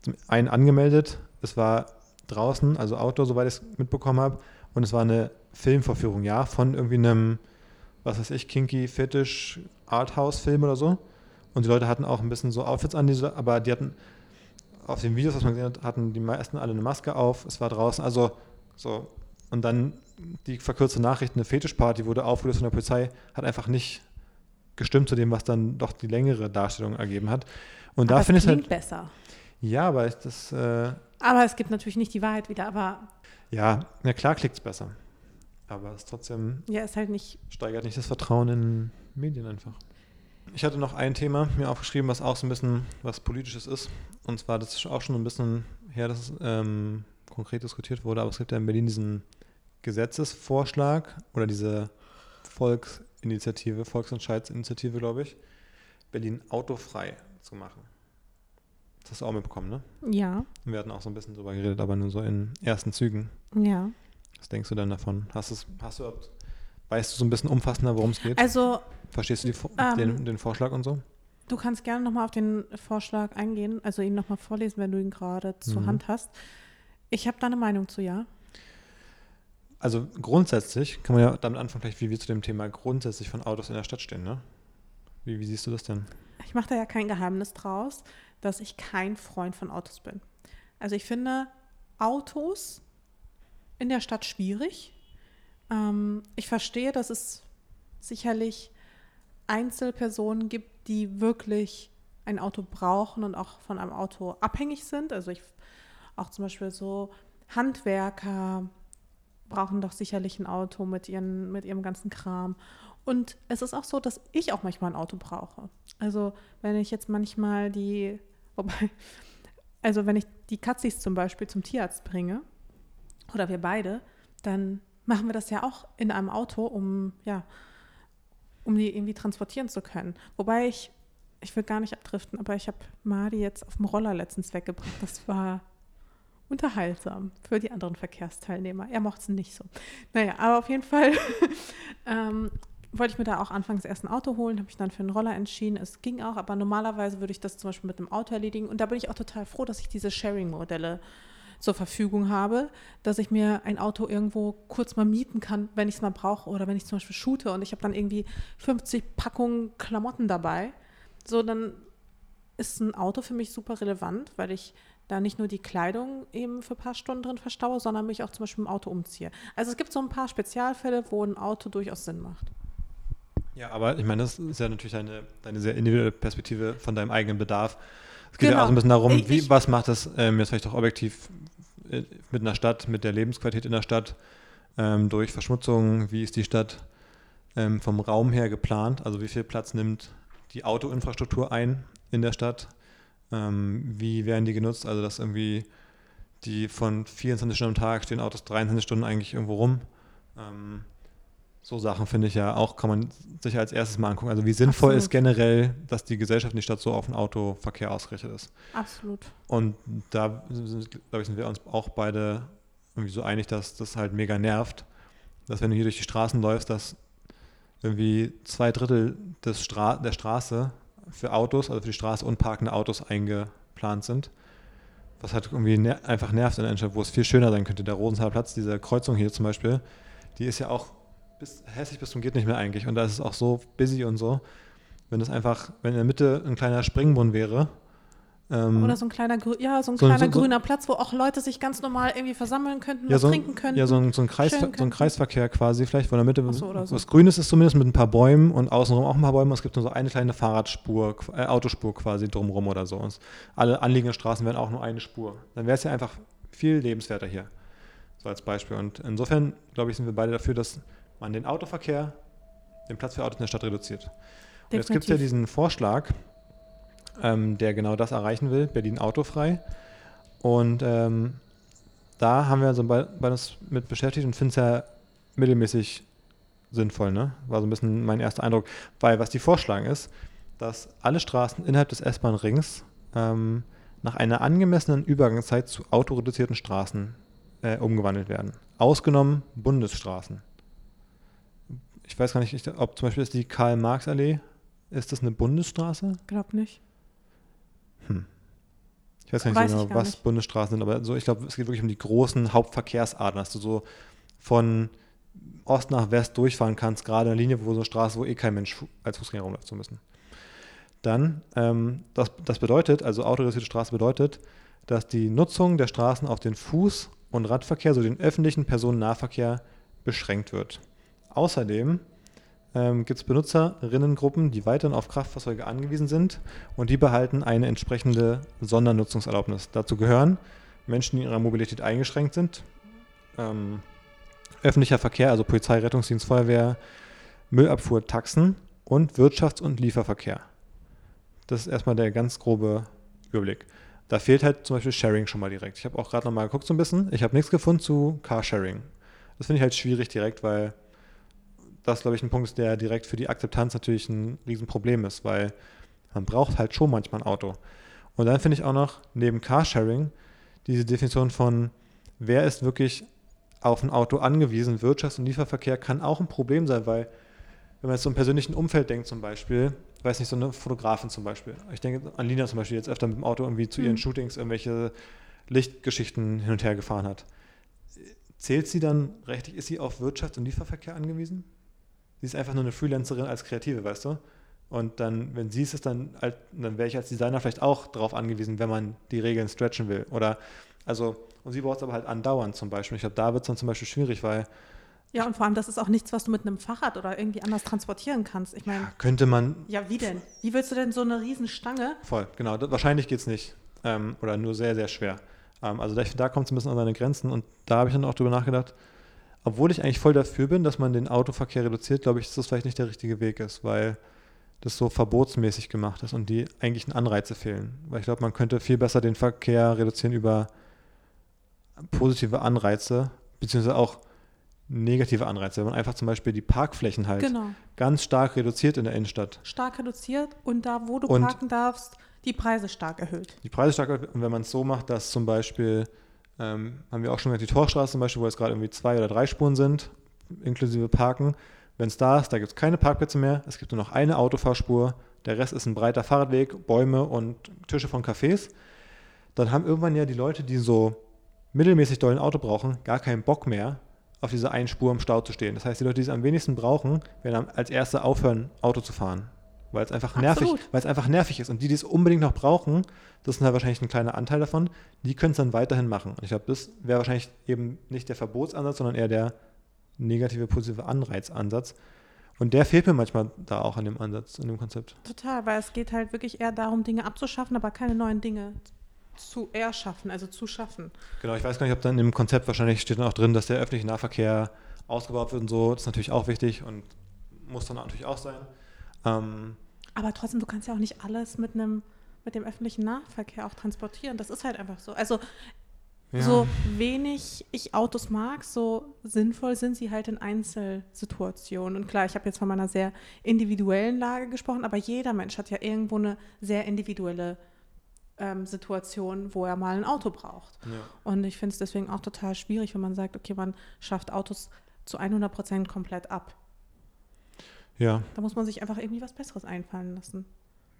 [SPEAKER 2] zum einen angemeldet, es war draußen, also Outdoor, soweit ich es mitbekommen habe, und es war eine Filmvorführung, ja, von irgendwie einem, was weiß ich, kinky, fetisch, Arthouse-Film oder so. Und die Leute hatten auch ein bisschen so Outfits an, diese, aber die hatten auf den Videos, was man gesehen hat, hatten die meisten alle eine Maske auf. Es war draußen, also so. Und dann die verkürzte Nachricht, eine Fetischparty wurde aufgelöst von der Polizei, hat einfach nicht gestimmt zu dem, was dann doch die längere Darstellung ergeben hat. Und
[SPEAKER 1] aber
[SPEAKER 2] da finde ich halt.
[SPEAKER 1] besser.
[SPEAKER 2] Ja, aber ich das. Äh,
[SPEAKER 1] Aber es gibt natürlich nicht die Wahrheit wieder, aber
[SPEAKER 2] ja, na klar klickt es besser. Aber es trotzdem
[SPEAKER 1] ja, ist halt nicht.
[SPEAKER 2] steigert nicht das Vertrauen in Medien einfach. Ich hatte noch ein Thema mir aufgeschrieben, was auch so ein bisschen was Politisches ist. Und zwar, das ist auch schon ein bisschen her, dass es ähm, konkret diskutiert wurde, aber es gibt ja in Berlin diesen Gesetzesvorschlag oder diese Volksinitiative, Volksentscheidsinitiative, glaube ich, Berlin autofrei zu machen. Das hast du auch mitbekommen, ne?
[SPEAKER 1] Ja,
[SPEAKER 2] Wir hatten auch so ein bisschen drüber geredet, aber nur so in ersten Zügen.
[SPEAKER 1] ja.
[SPEAKER 2] Was denkst du denn davon? Hast, es, hast du, überhaupt- weißt du so ein bisschen umfassender, worum es geht?
[SPEAKER 1] Also,
[SPEAKER 2] Verstehst du die,
[SPEAKER 1] ähm,
[SPEAKER 2] den, den Vorschlag und so?
[SPEAKER 1] du kannst gerne nochmal auf den Vorschlag eingehen, also ihn nochmal vorlesen, wenn du ihn gerade zur
[SPEAKER 2] Mhm.
[SPEAKER 1] Hand hast. Ich habe da eine Meinung zu, ja.
[SPEAKER 2] Also grundsätzlich kann man ja damit anfangen, vielleicht wie wir zu dem Thema grundsätzlich von Autos in der Stadt stehen, ne? Wie, wie siehst du das denn?
[SPEAKER 1] Ich mache da ja kein Geheimnis draus, dass ich kein Freund von Autos bin. Also ich finde Autos in der Stadt schwierig. Ähm, ich verstehe, dass es sicherlich Einzelpersonen gibt, die wirklich ein Auto brauchen und auch von einem Auto abhängig sind. Also ich auch zum Beispiel so Handwerker brauchen doch sicherlich ein Auto mit, ihren, mit ihrem ganzen Kram. Und es ist auch so, dass ich auch manchmal ein Auto brauche. Also wenn ich jetzt manchmal die, wobei, also wenn ich die Katzis zum Beispiel zum Tierarzt bringe, oder wir beide, dann machen wir das ja auch in einem Auto, um, ja, um die irgendwie transportieren zu können. Wobei ich, ich will gar nicht abdriften, aber ich habe Madi jetzt auf dem Roller letztens weggebracht. Das war unterhaltsam für die anderen Verkehrsteilnehmer. Er mochte es nicht so. Naja, aber auf jeden Fall ähm, wollte ich mir da auch anfangs erst ein Auto holen, habe ich dann für einen Roller entschieden. Es ging auch, aber normalerweise würde ich das zum Beispiel mit einem Auto erledigen. Und da bin ich auch total froh, dass ich diese Sharing-Modelle zur Verfügung habe, dass ich mir ein Auto irgendwo kurz mal mieten kann, wenn ich es mal brauche oder wenn ich zum Beispiel shoote und ich habe dann irgendwie 50 Packungen Klamotten dabei. So, dann ist ein Auto für mich super relevant, weil ich da nicht nur die Kleidung eben für ein paar Stunden drin verstaue, sondern mich auch zum Beispiel im Auto umziehe. Also es gibt so ein paar Spezialfälle, wo ein Auto durchaus Sinn macht.
[SPEAKER 2] Ja, aber ich meine, das ist ja natürlich deine, deine sehr individuelle Perspektive von deinem eigenen Bedarf. Es geht ja
[SPEAKER 1] Genau.
[SPEAKER 2] auch so ein bisschen darum,
[SPEAKER 1] Ich-
[SPEAKER 2] wie, was macht das ähm, jetzt vielleicht auch objektiv äh, mit einer Stadt, mit der Lebensqualität in der Stadt, ähm, durch Verschmutzung, wie ist die Stadt ähm, vom Raum her geplant, also wie viel Platz nimmt die Autoinfrastruktur ein in der Stadt, ähm, wie werden die genutzt, also dass irgendwie die von 24 Stunden am Tag stehen Autos 23 Stunden eigentlich irgendwo rum. Ähm, so Sachen finde ich ja auch, kann man sich als erstes mal angucken. Also wie sinnvoll
[SPEAKER 1] Absolut.
[SPEAKER 2] ist generell, dass die Gesellschaft in die Stadt so auf den Autoverkehr ausgerichtet ist.
[SPEAKER 1] Absolut.
[SPEAKER 2] Und da, glaube ich, sind wir uns auch beide irgendwie so einig, dass das halt mega nervt, dass wenn du hier durch die Straßen läufst, dass irgendwie zwei Drittel des Stra der Straße für Autos, also für die Straße und parkende Autos eingeplant sind. Was halt irgendwie ner einfach nervt in einer Stadt, wo es viel schöner sein könnte. Der Rosenthaler Platz, diese Kreuzung hier zum Beispiel, die ist ja auch bis, hässlich bis zum geht nicht mehr eigentlich. Und da ist es auch so busy und so. Wenn es einfach, wenn in der Mitte ein kleiner Springbrunnen wäre, ähm,
[SPEAKER 1] Oder so ein kleiner, ja, so ein
[SPEAKER 2] So ein-
[SPEAKER 1] kleiner
[SPEAKER 2] so-
[SPEAKER 1] grüner Platz, wo auch Leute sich ganz normal irgendwie versammeln könnten,
[SPEAKER 2] ja,
[SPEAKER 1] was
[SPEAKER 2] so,
[SPEAKER 1] trinken könnten.
[SPEAKER 2] ja, so ein, so, ein Kreis, so ein. Kreisverkehr quasi, vielleicht, wo in der Mitte was Grünes ist zumindest mit ein paar Bäumen und außenrum auch ein paar Bäume. Es gibt nur so eine kleine Fahrradspur, äh, Autospur quasi drumrum oder so. Und alle anliegenden Straßen wären auch nur eine Spur. Dann wäre es ja einfach viel lebenswerter hier. So als Beispiel. Und insofern, glaube ich, sind wir beide dafür, dass man den Autoverkehr, den Platz für Autos in der Stadt reduziert. Und jetzt gibt es ja diesen Vorschlag, ähm, der genau das erreichen will, Berlin autofrei. Und ähm, da haben wir so bei, bei uns mit beschäftigt und finden es ja mittelmäßig sinnvoll, ne? War so ein bisschen mein erster Eindruck. Weil was die vorschlagen ist, dass alle Straßen innerhalb des S-Bahn-Rings ähm, nach einer angemessenen Übergangszeit zu autoreduzierten Straßen äh, umgewandelt werden. Ausgenommen Bundesstraßen. Ich weiß gar nicht, ob zum Beispiel ist die Karl-Marx-Allee, ist das eine Bundesstraße?
[SPEAKER 1] Glaub nicht.
[SPEAKER 2] Hm. Ich weiß gar nicht
[SPEAKER 1] Weiß
[SPEAKER 2] so genau, was
[SPEAKER 1] nicht.
[SPEAKER 2] Bundesstraßen sind, aber so, ich glaube, es geht wirklich um die großen Hauptverkehrsadern, dass du so von Ost nach West durchfahren kannst, gerade eine Linie, wo so eine Straße, wo eh kein Mensch als Fußgänger rumläuft zu müssen. Dann, ähm, das, das bedeutet, also autoreduzierte Straße bedeutet, dass die Nutzung der Straßen auf den Fuß- und Radverkehr, so den öffentlichen Personennahverkehr, beschränkt wird. Außerdem ähm, gibt es Benutzerinnengruppen, die weiterhin auf Kraftfahrzeuge angewiesen sind und die behalten eine entsprechende Sondernutzungserlaubnis. Dazu gehören Menschen, die in ihrer Mobilität eingeschränkt sind, ähm, öffentlicher Verkehr, also Polizei, Rettungsdienst, Feuerwehr, Müllabfuhr, Taxen und Wirtschafts- und Lieferverkehr. Das ist erstmal der ganz grobe Überblick. Da fehlt halt zum Beispiel Sharing schon mal direkt. Ich habe auch gerade nochmal geguckt so ein bisschen. Ich habe nichts gefunden zu Carsharing. Das finde ich halt schwierig direkt, weil das, glaube ich, ein Punkt ist, der direkt für die Akzeptanz natürlich ein Riesenproblem ist, weil man braucht halt schon manchmal ein Auto. Und dann finde ich auch noch neben Carsharing diese Definition von, wer ist wirklich auf ein Auto angewiesen, Wirtschafts- und Lieferverkehr kann auch ein Problem sein, weil wenn man jetzt so im persönlichen Umfeld denkt zum Beispiel, weiß nicht, so eine Fotografin zum Beispiel. Ich denke an Lina zum Beispiel, die jetzt öfter mit dem Auto irgendwie zu ihren
[SPEAKER 1] Mhm.
[SPEAKER 2] Shootings irgendwelche Lichtgeschichten hin und her gefahren hat. Zählt sie dann rechtlich, ist sie auf Wirtschafts- und Lieferverkehr angewiesen? Sie ist einfach nur eine Freelancerin als Kreative, weißt du? Und dann, wenn sie es ist, dann, dann wäre ich als Designer vielleicht auch darauf angewiesen, wenn man die Regeln stretchen will. Oder, also, und sie braucht es aber halt andauernd zum Beispiel. Ich glaube, da wird es dann zum Beispiel schwierig, weil
[SPEAKER 1] Ja, und vor allem, das ist auch nichts, was du mit einem Fahrrad oder irgendwie anders transportieren kannst. Ich meine,
[SPEAKER 2] könnte man
[SPEAKER 1] ja, wie denn? Wie willst du denn so eine Riesenstange?
[SPEAKER 2] Voll, genau. Das, wahrscheinlich geht es nicht. Ähm, oder nur sehr, sehr schwer. Ähm, also da, da kommt es ein bisschen an seine Grenzen. Und da habe ich dann auch drüber nachgedacht, obwohl ich eigentlich voll dafür bin, dass man den Autoverkehr reduziert, glaube ich, dass das vielleicht nicht der richtige Weg ist, weil das so verbotsmäßig gemacht ist und die eigentlichen Anreize fehlen. Weil ich glaube, man könnte viel besser den Verkehr reduzieren über positive Anreize, beziehungsweise auch negative Anreize. Wenn man einfach zum Beispiel die Parkflächen halt
[SPEAKER 1] Genau.
[SPEAKER 2] ganz stark reduziert in der Innenstadt.
[SPEAKER 1] Stark reduziert und da, wo du
[SPEAKER 2] Und-
[SPEAKER 1] parken darfst, die Preise stark erhöht.
[SPEAKER 2] die Preise stark erhöht. Und wenn man es so macht, dass zum Beispiel, ähm, haben wir auch schon gesagt, die Torstraße zum Beispiel, wo jetzt gerade irgendwie zwei oder drei Spuren sind, inklusive Parken, wenn es da ist, da gibt es keine Parkplätze mehr, es gibt nur noch eine Autofahrspur, der Rest ist ein breiter Fahrradweg, Bäume und Tische von Cafés, dann haben irgendwann ja die Leute, die so mittelmäßig doll ein Auto brauchen, gar keinen Bock mehr, auf dieser einen Spur im Stau zu stehen. Das heißt, die Leute, die es am wenigsten brauchen, werden als erste aufhören, Auto zu fahren. Weil es einfach nervig,
[SPEAKER 1] Absolut.
[SPEAKER 2] weil es einfach nervig ist. Und die, die es unbedingt noch brauchen, das ist halt wahrscheinlich ein kleiner Anteil davon, die können es dann weiterhin machen. Und ich glaube, das wäre wahrscheinlich eben nicht der Verbotsansatz, sondern eher der negative, positive Anreizansatz. Und der fehlt mir manchmal da auch an dem Ansatz, in dem Konzept.
[SPEAKER 1] Total, weil es geht halt wirklich eher darum, Dinge abzuschaffen, aber keine neuen Dinge zu erschaffen, also zu schaffen.
[SPEAKER 2] Genau, ich weiß gar nicht, ob dann im Konzept wahrscheinlich steht dann auch drin, dass der öffentliche Nahverkehr ausgebaut wird und so. Das ist natürlich auch wichtig und muss dann natürlich auch sein. Ähm,
[SPEAKER 1] Aber trotzdem, du kannst ja auch nicht alles mit einem mit dem öffentlichen Nahverkehr auch transportieren. Das ist halt einfach so. Also
[SPEAKER 2] ja.
[SPEAKER 1] so wenig ich Autos mag, so sinnvoll sind sie halt in Einzelsituationen. Und klar, ich habe jetzt von meiner sehr individuellen Lage gesprochen, aber jeder Mensch hat ja irgendwo eine sehr individuelle ähm, Situation, wo er mal ein Auto braucht.
[SPEAKER 2] Ja.
[SPEAKER 1] Und ich finde es deswegen auch total schwierig, wenn man sagt, okay, man schafft Autos zu 100 Prozent komplett ab.
[SPEAKER 2] Ja,
[SPEAKER 1] Da muss man sich einfach irgendwie was Besseres einfallen lassen.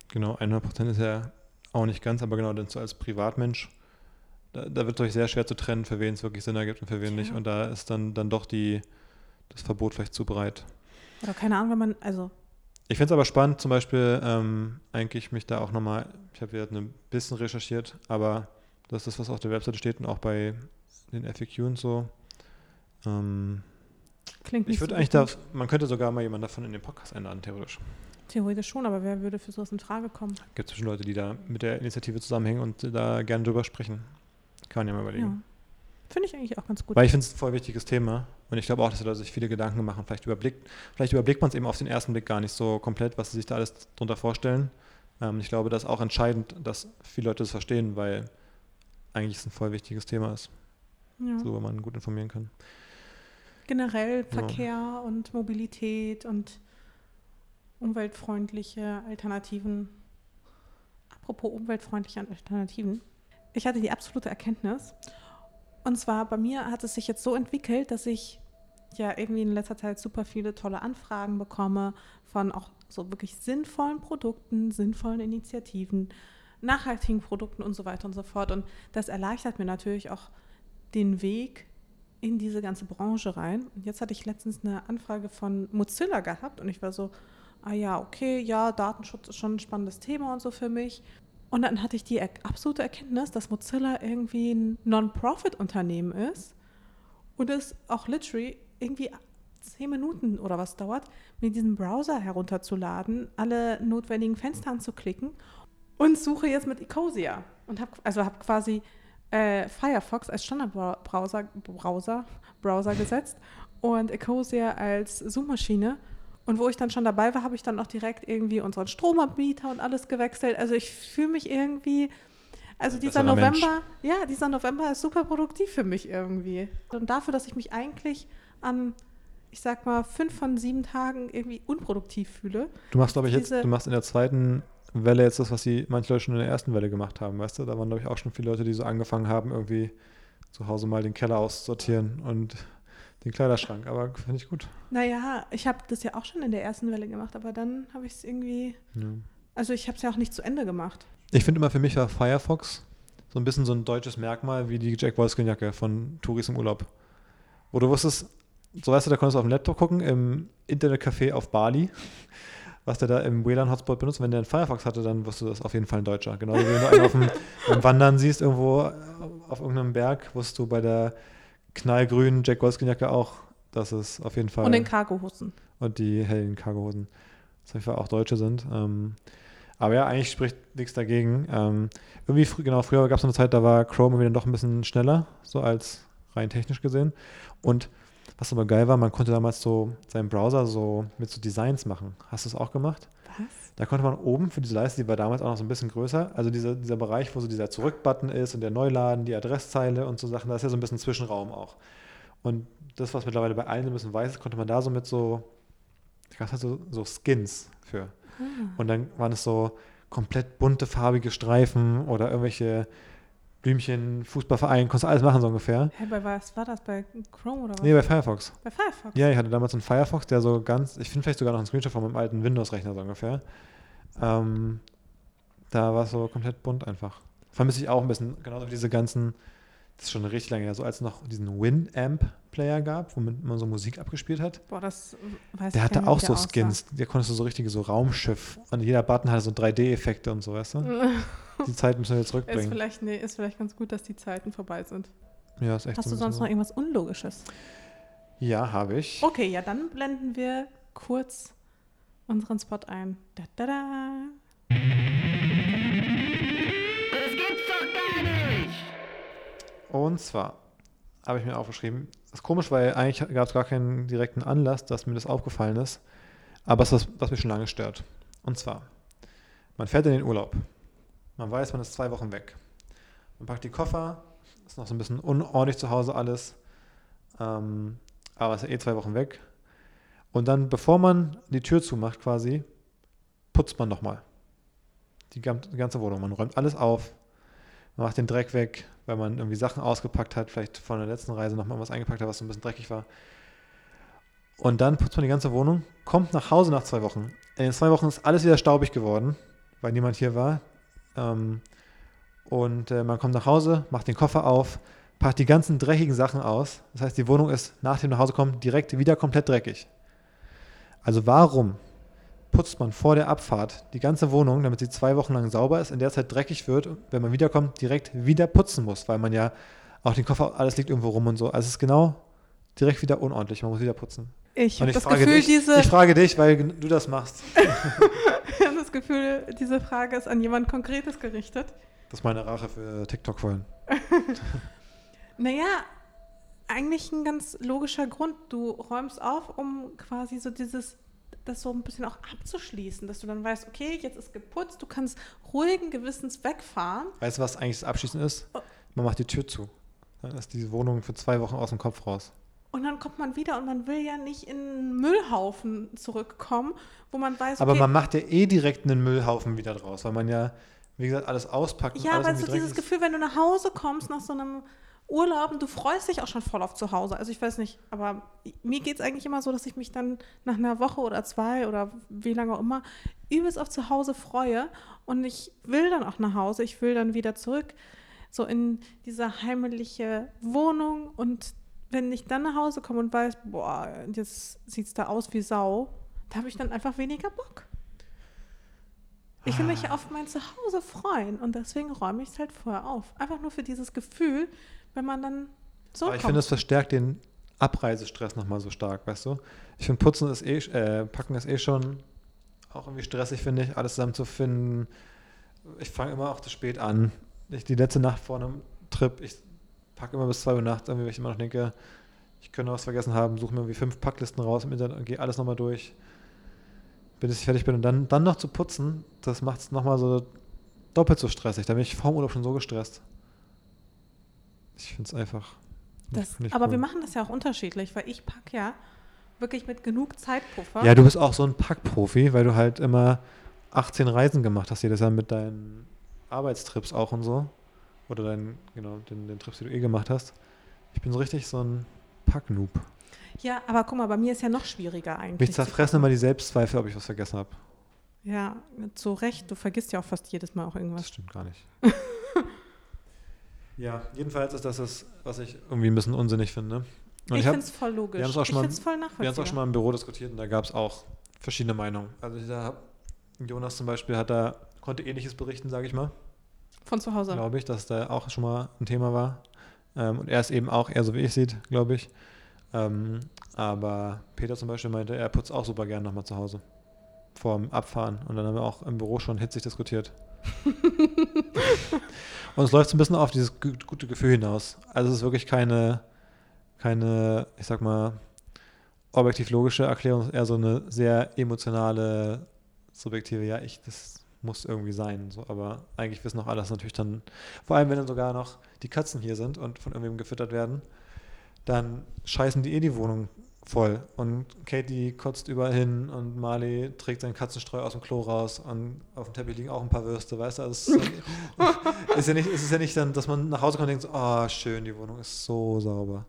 [SPEAKER 2] genau. 100% ist ja auch nicht ganz, aber genau, dann so als Privatmensch, da, da wird es euch sehr schwer zu trennen, für wen es wirklich Sinn ergibt und für wen
[SPEAKER 1] Ja.
[SPEAKER 2] nicht. Und da ist dann, dann doch die, das Verbot vielleicht zu breit.
[SPEAKER 1] Oder keine Ahnung, wenn man, also
[SPEAKER 2] Ich finde es aber spannend, zum Beispiel ähm, eigentlich mich da auch nochmal, ich habe jetzt ein bisschen recherchiert, aber das ist das, was auf der Webseite steht und auch bei den FAQ und so. Ähm,
[SPEAKER 1] klingt nicht
[SPEAKER 2] ich würde
[SPEAKER 1] so
[SPEAKER 2] eigentlich da,
[SPEAKER 1] gut.
[SPEAKER 2] man könnte sogar mal jemanden davon in den Podcast einladen, theoretisch.
[SPEAKER 1] Theoretisch schon, aber wer würde für sowas in Frage kommen?
[SPEAKER 2] Gibt es bestimmt Leute, die da mit der Initiative zusammenhängen und da gerne drüber sprechen. Kann man ja mal
[SPEAKER 1] Ja.
[SPEAKER 2] überlegen.
[SPEAKER 1] Finde ich eigentlich auch ganz gut.
[SPEAKER 2] Weil ich finde es ein voll wichtiges Thema und ich glaube auch, dass Leute sich viele Gedanken machen. Vielleicht überblickt, vielleicht überblickt man es eben auf den ersten Blick gar nicht so komplett, was sie sich da alles drunter vorstellen. Ähm, ich glaube, das ist auch entscheidend, dass viele Leute das verstehen, weil eigentlich es ein voll wichtiges Thema ist.
[SPEAKER 1] Ja.
[SPEAKER 2] worüber man gut informieren kann.
[SPEAKER 1] Generell Verkehr und Mobilität und umweltfreundliche Alternativen. Apropos umweltfreundliche Alternativen. Ich hatte die absolute Erkenntnis. Und zwar bei mir hat es sich jetzt so entwickelt, dass ich ja irgendwie in letzter Zeit super viele tolle Anfragen bekomme von auch so wirklich sinnvollen Produkten, sinnvollen Initiativen, nachhaltigen Produkten und so weiter und so fort. Und das erleichtert mir natürlich auch den Weg in diese ganze Branche rein. Und jetzt hatte ich letztens eine Anfrage von Mozilla gehabt und ich war so, ah ja, okay, ja, Datenschutz ist schon ein spannendes Thema und so für mich. Und dann hatte ich die absolute Erkenntnis, dass Mozilla irgendwie ein Non-Profit-Unternehmen ist und es auch literally irgendwie zehn Minuten oder was dauert, mir diesen Browser herunterzuladen, alle notwendigen Fenster anzuklicken und suche jetzt mit Ecosia und habe also habe quasi äh, Firefox als Standardbrowser Browser, Browser gesetzt und Ecosia als Suchmaschine. Und wo ich dann schon dabei war, habe ich dann auch direkt irgendwie unseren Stromanbieter und alles gewechselt. Also ich fühle mich irgendwie, also dieser
[SPEAKER 2] Besserer Mensch.
[SPEAKER 1] November, ja, dieser November ist super produktiv für mich irgendwie. Und dafür, dass ich mich eigentlich an, ich sag mal, fünf von sieben Tagen irgendwie unproduktiv fühle.
[SPEAKER 2] Du machst, glaube ich, jetzt, du machst in der zweiten Welle jetzt das, was die manche Leute schon in der ersten Welle gemacht haben, weißt du? Da waren, glaube ich, auch schon viele Leute, die so angefangen haben, irgendwie zu Hause mal den Keller auszusortieren und den Kleiderschrank. Aber finde ich gut.
[SPEAKER 1] Naja, ich habe das ja auch schon in der ersten Welle gemacht, aber dann habe ich es irgendwie,
[SPEAKER 2] Ja.
[SPEAKER 1] also ich habe es ja auch nicht zu Ende gemacht.
[SPEAKER 2] Ich finde immer, für mich war Firefox so ein bisschen so ein deutsches Merkmal wie die Jack Wolfskin-Jacke von Touris im Urlaub. Wo du wusstest, so weißt du, da konntest du auf dem Laptop gucken, im Internetcafé auf Bali, was der da im WLAN-Hotspot benutzt. Wenn der einen Firefox hatte, dann wusstest du, das auf jeden Fall ein Deutscher. Genauso wie wenn du einen auf dem, beim Wandern siehst, irgendwo auf irgendeinem Berg, wusstest du bei der knallgrünen Jack Wolfskin-Jacke auch, dass es auf jeden Fall
[SPEAKER 1] Und den Cargohosen.
[SPEAKER 2] und die hellen Cargohosen, dass auf jeden Fall auch Deutsche sind. Ähm, aber ja, eigentlich spricht nichts dagegen. Ähm, irgendwie, frü genau, früher gab es eine Zeit, da war Chrome irgendwie dann doch ein bisschen schneller, so als rein technisch gesehen. Und was aber geil war, man konnte damals so seinen Browser so mit so Designs machen. Hast du es auch gemacht?
[SPEAKER 1] Was?
[SPEAKER 2] Da konnte man oben für diese Leiste, die war damals auch noch so ein bisschen größer, also dieser, dieser Bereich, wo so dieser Zurück-Button ist und der Neuladen, die Adresszeile und so Sachen, da ist ja so ein bisschen Zwischenraum auch. Und das, was mittlerweile bei allen so ein bisschen weiß ist, konnte man da so mit so, ich glaube, so, so Skins für. Und dann waren es so komplett bunte, farbige Streifen oder irgendwelche Blümchen, Fußballverein, konntest du alles machen so ungefähr.
[SPEAKER 1] Hä, bei was war das? Bei Chrome oder was?
[SPEAKER 2] Nee, bei Firefox.
[SPEAKER 1] bei Firefox.
[SPEAKER 2] Ja, ich hatte damals einen Firefox, der so ganz, ich finde vielleicht sogar noch einen Screenshot von meinem alten Windows-Rechner so ungefähr. Ähm, da war es so komplett bunt einfach. Vermisse ich auch ein bisschen, genauso wie diese ganzen, das ist schon richtig lange her, so als es noch diesen Winamp-Player gab, womit man so Musik abgespielt hat.
[SPEAKER 1] Boah, das weiß
[SPEAKER 2] Der
[SPEAKER 1] ich
[SPEAKER 2] hatte auch so. Skins, der konntest du so richtige so Raumschiff und jeder Button hatte so 3D-Effekte und so, weißt du? Die Zeit müssen wir jetzt
[SPEAKER 1] Ist
[SPEAKER 2] zurückbringen.
[SPEAKER 1] vielleicht, nee, ist vielleicht ganz gut, dass die Zeiten vorbei sind.
[SPEAKER 2] Ja, ist echt
[SPEAKER 1] Hast
[SPEAKER 2] so
[SPEAKER 1] du sonst
[SPEAKER 2] bisschen
[SPEAKER 1] noch irgendwas Unlogisches?
[SPEAKER 2] so. Ja, habe ich.
[SPEAKER 1] Okay, ja, dann blenden wir kurz unseren Spot ein. Da, da, da.
[SPEAKER 2] Und zwar habe ich mir aufgeschrieben, das ist komisch, weil eigentlich gab es gar keinen direkten Anlass, dass mir das aufgefallen ist, aber es ist was, mich schon lange stört. Und zwar, man fährt in den Urlaub. Man weiß, man ist zwei Wochen weg. Man packt die Koffer, ist noch so ein bisschen unordentlich zu Hause alles, ähm, aber ist ja eh zwei Wochen weg. Und dann, bevor man die Tür zumacht quasi, putzt man nochmal. Die ganze Wohnung. Man räumt alles auf, man macht den Dreck weg, weil man irgendwie Sachen ausgepackt hat, vielleicht von der letzten Reise nochmal was eingepackt hat, was so ein bisschen dreckig war. Und dann putzt man die ganze Wohnung, kommt nach Hause nach zwei Wochen. In den zwei Wochen ist alles wieder staubig geworden, weil niemand hier war. Ähm, und äh, man kommt nach Hause, macht den Koffer auf, packt die ganzen dreckigen Sachen aus. Das heißt, die Wohnung ist nach dem Nachhausekommen direkt wieder komplett dreckig. Also warum putzt man vor der Abfahrt die ganze Wohnung, damit sie zwei Wochen lang sauber ist, in der Zeit dreckig wird, und wenn man wiederkommt, direkt wieder putzen muss, weil man ja auch den Koffer, alles liegt irgendwo rum und so. Also es ist genau direkt wieder unordentlich, man muss wieder putzen.
[SPEAKER 1] Ich habe das
[SPEAKER 2] frage
[SPEAKER 1] Gefühl,
[SPEAKER 2] dich,
[SPEAKER 1] diese,
[SPEAKER 2] ich frage dich, weil du das machst.
[SPEAKER 1] ich hab das Gefühl, diese Frage ist an jemand Konkretes gerichtet.
[SPEAKER 2] Das ist meine Rache für TikTok vorhin.
[SPEAKER 1] Naja, eigentlich ein ganz logischer Grund. Du räumst auf, um quasi so dieses, das so ein bisschen auch abzuschließen, dass du dann weißt, okay, jetzt ist geputzt, du kannst ruhigen Gewissens wegfahren.
[SPEAKER 2] Weißt du, was eigentlich das Abschließen ist?
[SPEAKER 1] Oh.
[SPEAKER 2] Man macht die Tür zu. Dann ist die Wohnung für zwei Wochen aus dem Kopf raus.
[SPEAKER 1] Und dann kommt man wieder und man will ja nicht in einen Müllhaufen zurückkommen, wo man weiß, okay,
[SPEAKER 2] Aber man macht ja eh direkt einen Müllhaufen wieder draus, weil man ja, wie gesagt, alles auspackt. und
[SPEAKER 1] ja, aber so dieses. Gefühl, wenn du nach Hause kommst nach so einem Urlaub und du freust dich auch schon voll auf zu Hause. Also ich weiß nicht, aber mir geht es eigentlich immer so, dass ich mich dann nach einer Woche oder zwei oder wie lange auch immer übelst auf zu Hause freue und ich will dann auch nach Hause, ich will dann wieder zurück so in diese heimliche Wohnung und wenn ich dann nach Hause komme und weiß, boah, jetzt sieht es da aus wie Sau, da habe ich dann einfach weniger Bock. Ich will mich auf mein Zuhause freuen und deswegen räume ich es halt vorher auf. Einfach nur für dieses Gefühl, wenn man dann so
[SPEAKER 2] Aber ich finde, es verstärkt den Abreisestress nochmal so stark, weißt du? Ich finde, Putzen ist eh, äh, Packen ist eh schon auch irgendwie stressig, finde ich, alles zusammenzufinden. Ich fange immer auch zu spät an. Ich, die letzte Nacht vor einem Trip, ich packe immer bis 2 Uhr nachts, irgendwie, weil ich immer noch denke, ich könnte was vergessen haben, suche mir irgendwie fünf Packlisten raus im Internet und gehe alles nochmal durch, bis ich fertig bin. Und dann, dann noch zu putzen, das macht es nochmal so doppelt so stressig. Da bin ich vor dem Urlaub schon so gestresst. Ich finde es einfach.
[SPEAKER 1] Das, aber
[SPEAKER 2] cool.
[SPEAKER 1] wir machen das ja auch unterschiedlich, weil ich packe ja wirklich mit genug Zeitpuffer.
[SPEAKER 2] Ja, du bist auch so ein Packprofi, weil du halt immer 18 Reisen gemacht hast, jedes Jahr mit deinen Arbeitstrips auch und so. Oder deinen, genau, den, den Trips, die du eh gemacht hast. Ich bin so richtig so ein Packnoob.
[SPEAKER 1] Ja, aber guck mal, bei mir ist ja noch schwieriger eigentlich.
[SPEAKER 2] Mich zerfressen immer die Selbstzweifel, ob ich was vergessen habe.
[SPEAKER 1] Ja, zu Recht. Du vergisst ja auch fast jedes Mal auch
[SPEAKER 2] Das
[SPEAKER 1] irgendwas.
[SPEAKER 2] stimmt gar nicht. ja, jedenfalls ist das das, was ich irgendwie ein bisschen unsinnig finde. Und
[SPEAKER 1] ich
[SPEAKER 2] ich
[SPEAKER 1] finde es voll logisch.
[SPEAKER 2] wir haben's auch
[SPEAKER 1] ich
[SPEAKER 2] schon mal-
[SPEAKER 1] finde es voll
[SPEAKER 2] Wir haben es auch schon mal im Büro diskutiert und da gab es auch verschiedene Meinungen. Also da, Jonas zum Beispiel hat da, konnte ähnliches berichten, sage ich mal.
[SPEAKER 1] Von zu Hause.
[SPEAKER 2] glaube ich, dass da auch schon mal ein Thema war. Ähm, und er ist eben auch eher so, wie ich sieht, glaube ich. Ähm, aber Peter zum Beispiel meinte, er putzt auch super gern nochmal zu Hause. Vorm Abfahren. Und dann haben wir auch im Büro schon hitzig diskutiert. und es läuft so ein bisschen auf dieses gu- gute Gefühl hinaus. Also es ist wirklich keine, keine, ich sag mal, objektiv logische Erklärung, eher so eine sehr emotionale, subjektive, ja, ich, das muss irgendwie sein. So, aber eigentlich wissen auch alles natürlich dann, vor allem wenn dann sogar noch die Katzen hier sind und von irgendwem gefüttert werden, dann scheißen die eh die Wohnung voll. Und Katie kotzt überall hin und Marley trägt seinen Katzenstreu aus dem Klo raus und auf dem Teppich liegen auch ein paar Würste, weißt du? Also es ist, ja nicht, es ist ja nicht dann, dass man nach Hause kommt und denkt, so, oh, schön, die Wohnung ist so sauber.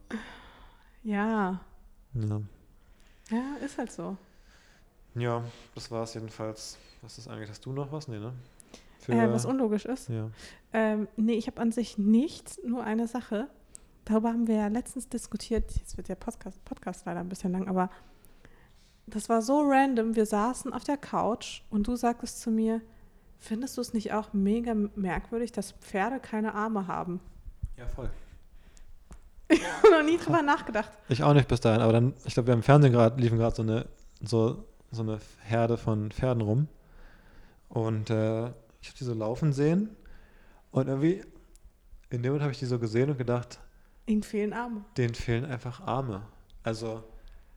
[SPEAKER 1] Ja.
[SPEAKER 2] Ja.
[SPEAKER 1] Ja, ist halt so.
[SPEAKER 2] Ja, das war es jedenfalls. Was ist eigentlich? Hast du noch was? Nee, ne? Für,
[SPEAKER 1] Äh, was unlogisch ist.
[SPEAKER 2] ja.
[SPEAKER 1] Ähm, nee, ich habe an sich nichts, nur eine Sache. Darüber haben wir ja letztens diskutiert. Jetzt wird der Podcast, Podcast leider ein bisschen lang, aber das war so random. Wir saßen auf der Couch und du sagtest zu mir, findest du es nicht auch mega merkwürdig, dass Pferde keine Arme haben?
[SPEAKER 2] ja, voll.
[SPEAKER 1] Ich habe noch nie drüber nachgedacht.
[SPEAKER 2] Ich auch nicht bis dahin, aber dann, ich glaube, wir haben im Fernsehen gerade, liefen gerade so eine, so, so eine Herde von Pferden rum. Und äh, ich habe die so laufen sehen. Und irgendwie, in dem Moment habe ich die so gesehen und gedacht,
[SPEAKER 1] Ihnen fehlen Arme.
[SPEAKER 2] denen fehlen einfach Arme. Also,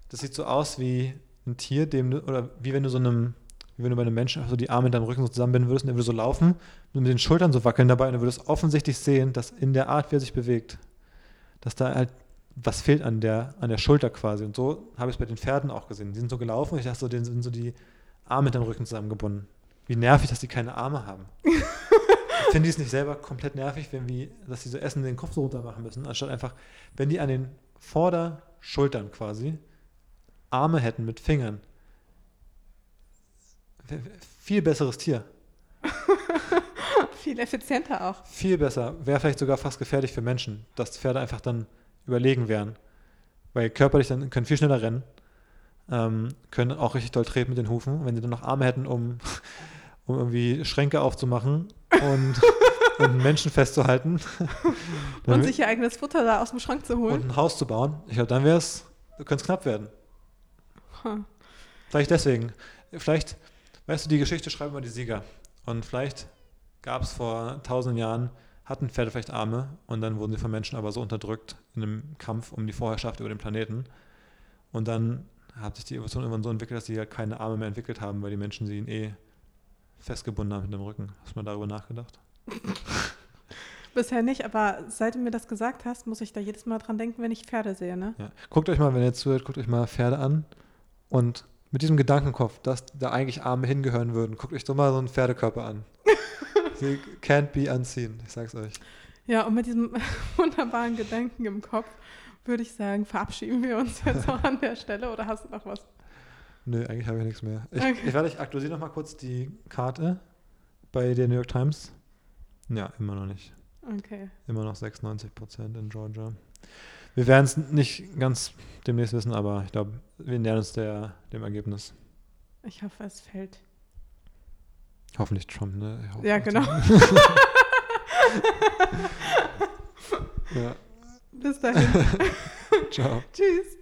[SPEAKER 2] das sieht so aus wie ein Tier, dem oder wie wenn du so einem, wie wenn du bei einem Menschen so die Arme in deinem Rücken so zusammenbinden würdest und er würde so laufen und mit den Schultern so wackeln dabei und du würdest offensichtlich sehen, dass in der Art, wie er sich bewegt, dass da halt was fehlt an der, an der Schulter quasi. Und so habe ich es bei den Pferden auch gesehen. Die sind so gelaufen und ich dachte so, denen sind so die Arme mit dem Rücken zusammengebunden. Wie nervig, dass die keine Arme haben. Finden die es nicht selber komplett nervig, wenn wir, dass sie so Essen den Kopf so runter machen müssen, anstatt einfach, wenn die an den Vorderschultern quasi Arme hätten mit Fingern. Viel besseres Tier.
[SPEAKER 1] Viel effizienter auch.
[SPEAKER 2] Viel besser. Wäre vielleicht sogar fast gefährlich für Menschen, dass Pferde einfach dann überlegen wären. Weil körperlich dann können viel schneller rennen, ähm, können auch richtig doll treten mit den Hufen. Wenn sie dann noch Arme hätten, um, um irgendwie Schränke aufzumachen und, und einen Menschen festzuhalten
[SPEAKER 1] Und sich ihr eigenes Futter da aus dem Schrank zu
[SPEAKER 2] und
[SPEAKER 1] holen.
[SPEAKER 2] ein Haus zu bauen, ich glaube, dann wäre es, könnte es knapp werden.
[SPEAKER 1] Hm.
[SPEAKER 2] Vielleicht deswegen. Vielleicht, weißt du, die Geschichte schreiben immer die Sieger. Und vielleicht gab es vor tausend Jahren, hatten Pferde vielleicht Arme und dann wurden sie von Menschen aber so unterdrückt in einem Kampf um die Vorherrschaft über den Planeten. Und dann hat sich die Evolution irgendwann so entwickelt, dass sie halt keine Arme mehr entwickelt haben, weil die Menschen sie ihnen eh festgebunden haben mit dem Rücken. Hast du mal darüber nachgedacht?
[SPEAKER 1] Bisher nicht, aber seit du mir das gesagt hast, muss ich da jedes Mal dran denken, wenn ich Pferde sehe, ne?
[SPEAKER 2] Ja. Guckt euch mal, wenn ihr zuhört, guckt euch mal Pferde an und mit diesem Gedankenkopf, dass da eigentlich Arme hingehören würden, guckt euch doch mal so einen Pferdekörper an. Sie can't be unseen, ich sag's euch.
[SPEAKER 1] Ja, und mit diesem wunderbaren Gedanken im Kopf würde ich sagen, verabschieden wir uns jetzt auch an der Stelle oder hast du noch was?
[SPEAKER 2] Nö, eigentlich habe ich nichts mehr. Ich,
[SPEAKER 1] Okay.
[SPEAKER 2] ich werde, ich aktualisiere noch mal kurz die Karte bei der New York Times. Ja, immer noch nicht.
[SPEAKER 1] Okay.
[SPEAKER 2] Immer noch 96 Prozent in Georgia. Wir werden es nicht ganz demnächst wissen, aber ich glaube, wir nähern uns der, dem Ergebnis.
[SPEAKER 1] Ich hoffe, es fällt.
[SPEAKER 2] Hoffentlich Trump, ne? Hoffe,
[SPEAKER 1] Ja, genau.
[SPEAKER 2] Ja.
[SPEAKER 1] Bis dahin.
[SPEAKER 2] Ciao.
[SPEAKER 1] Tschüss.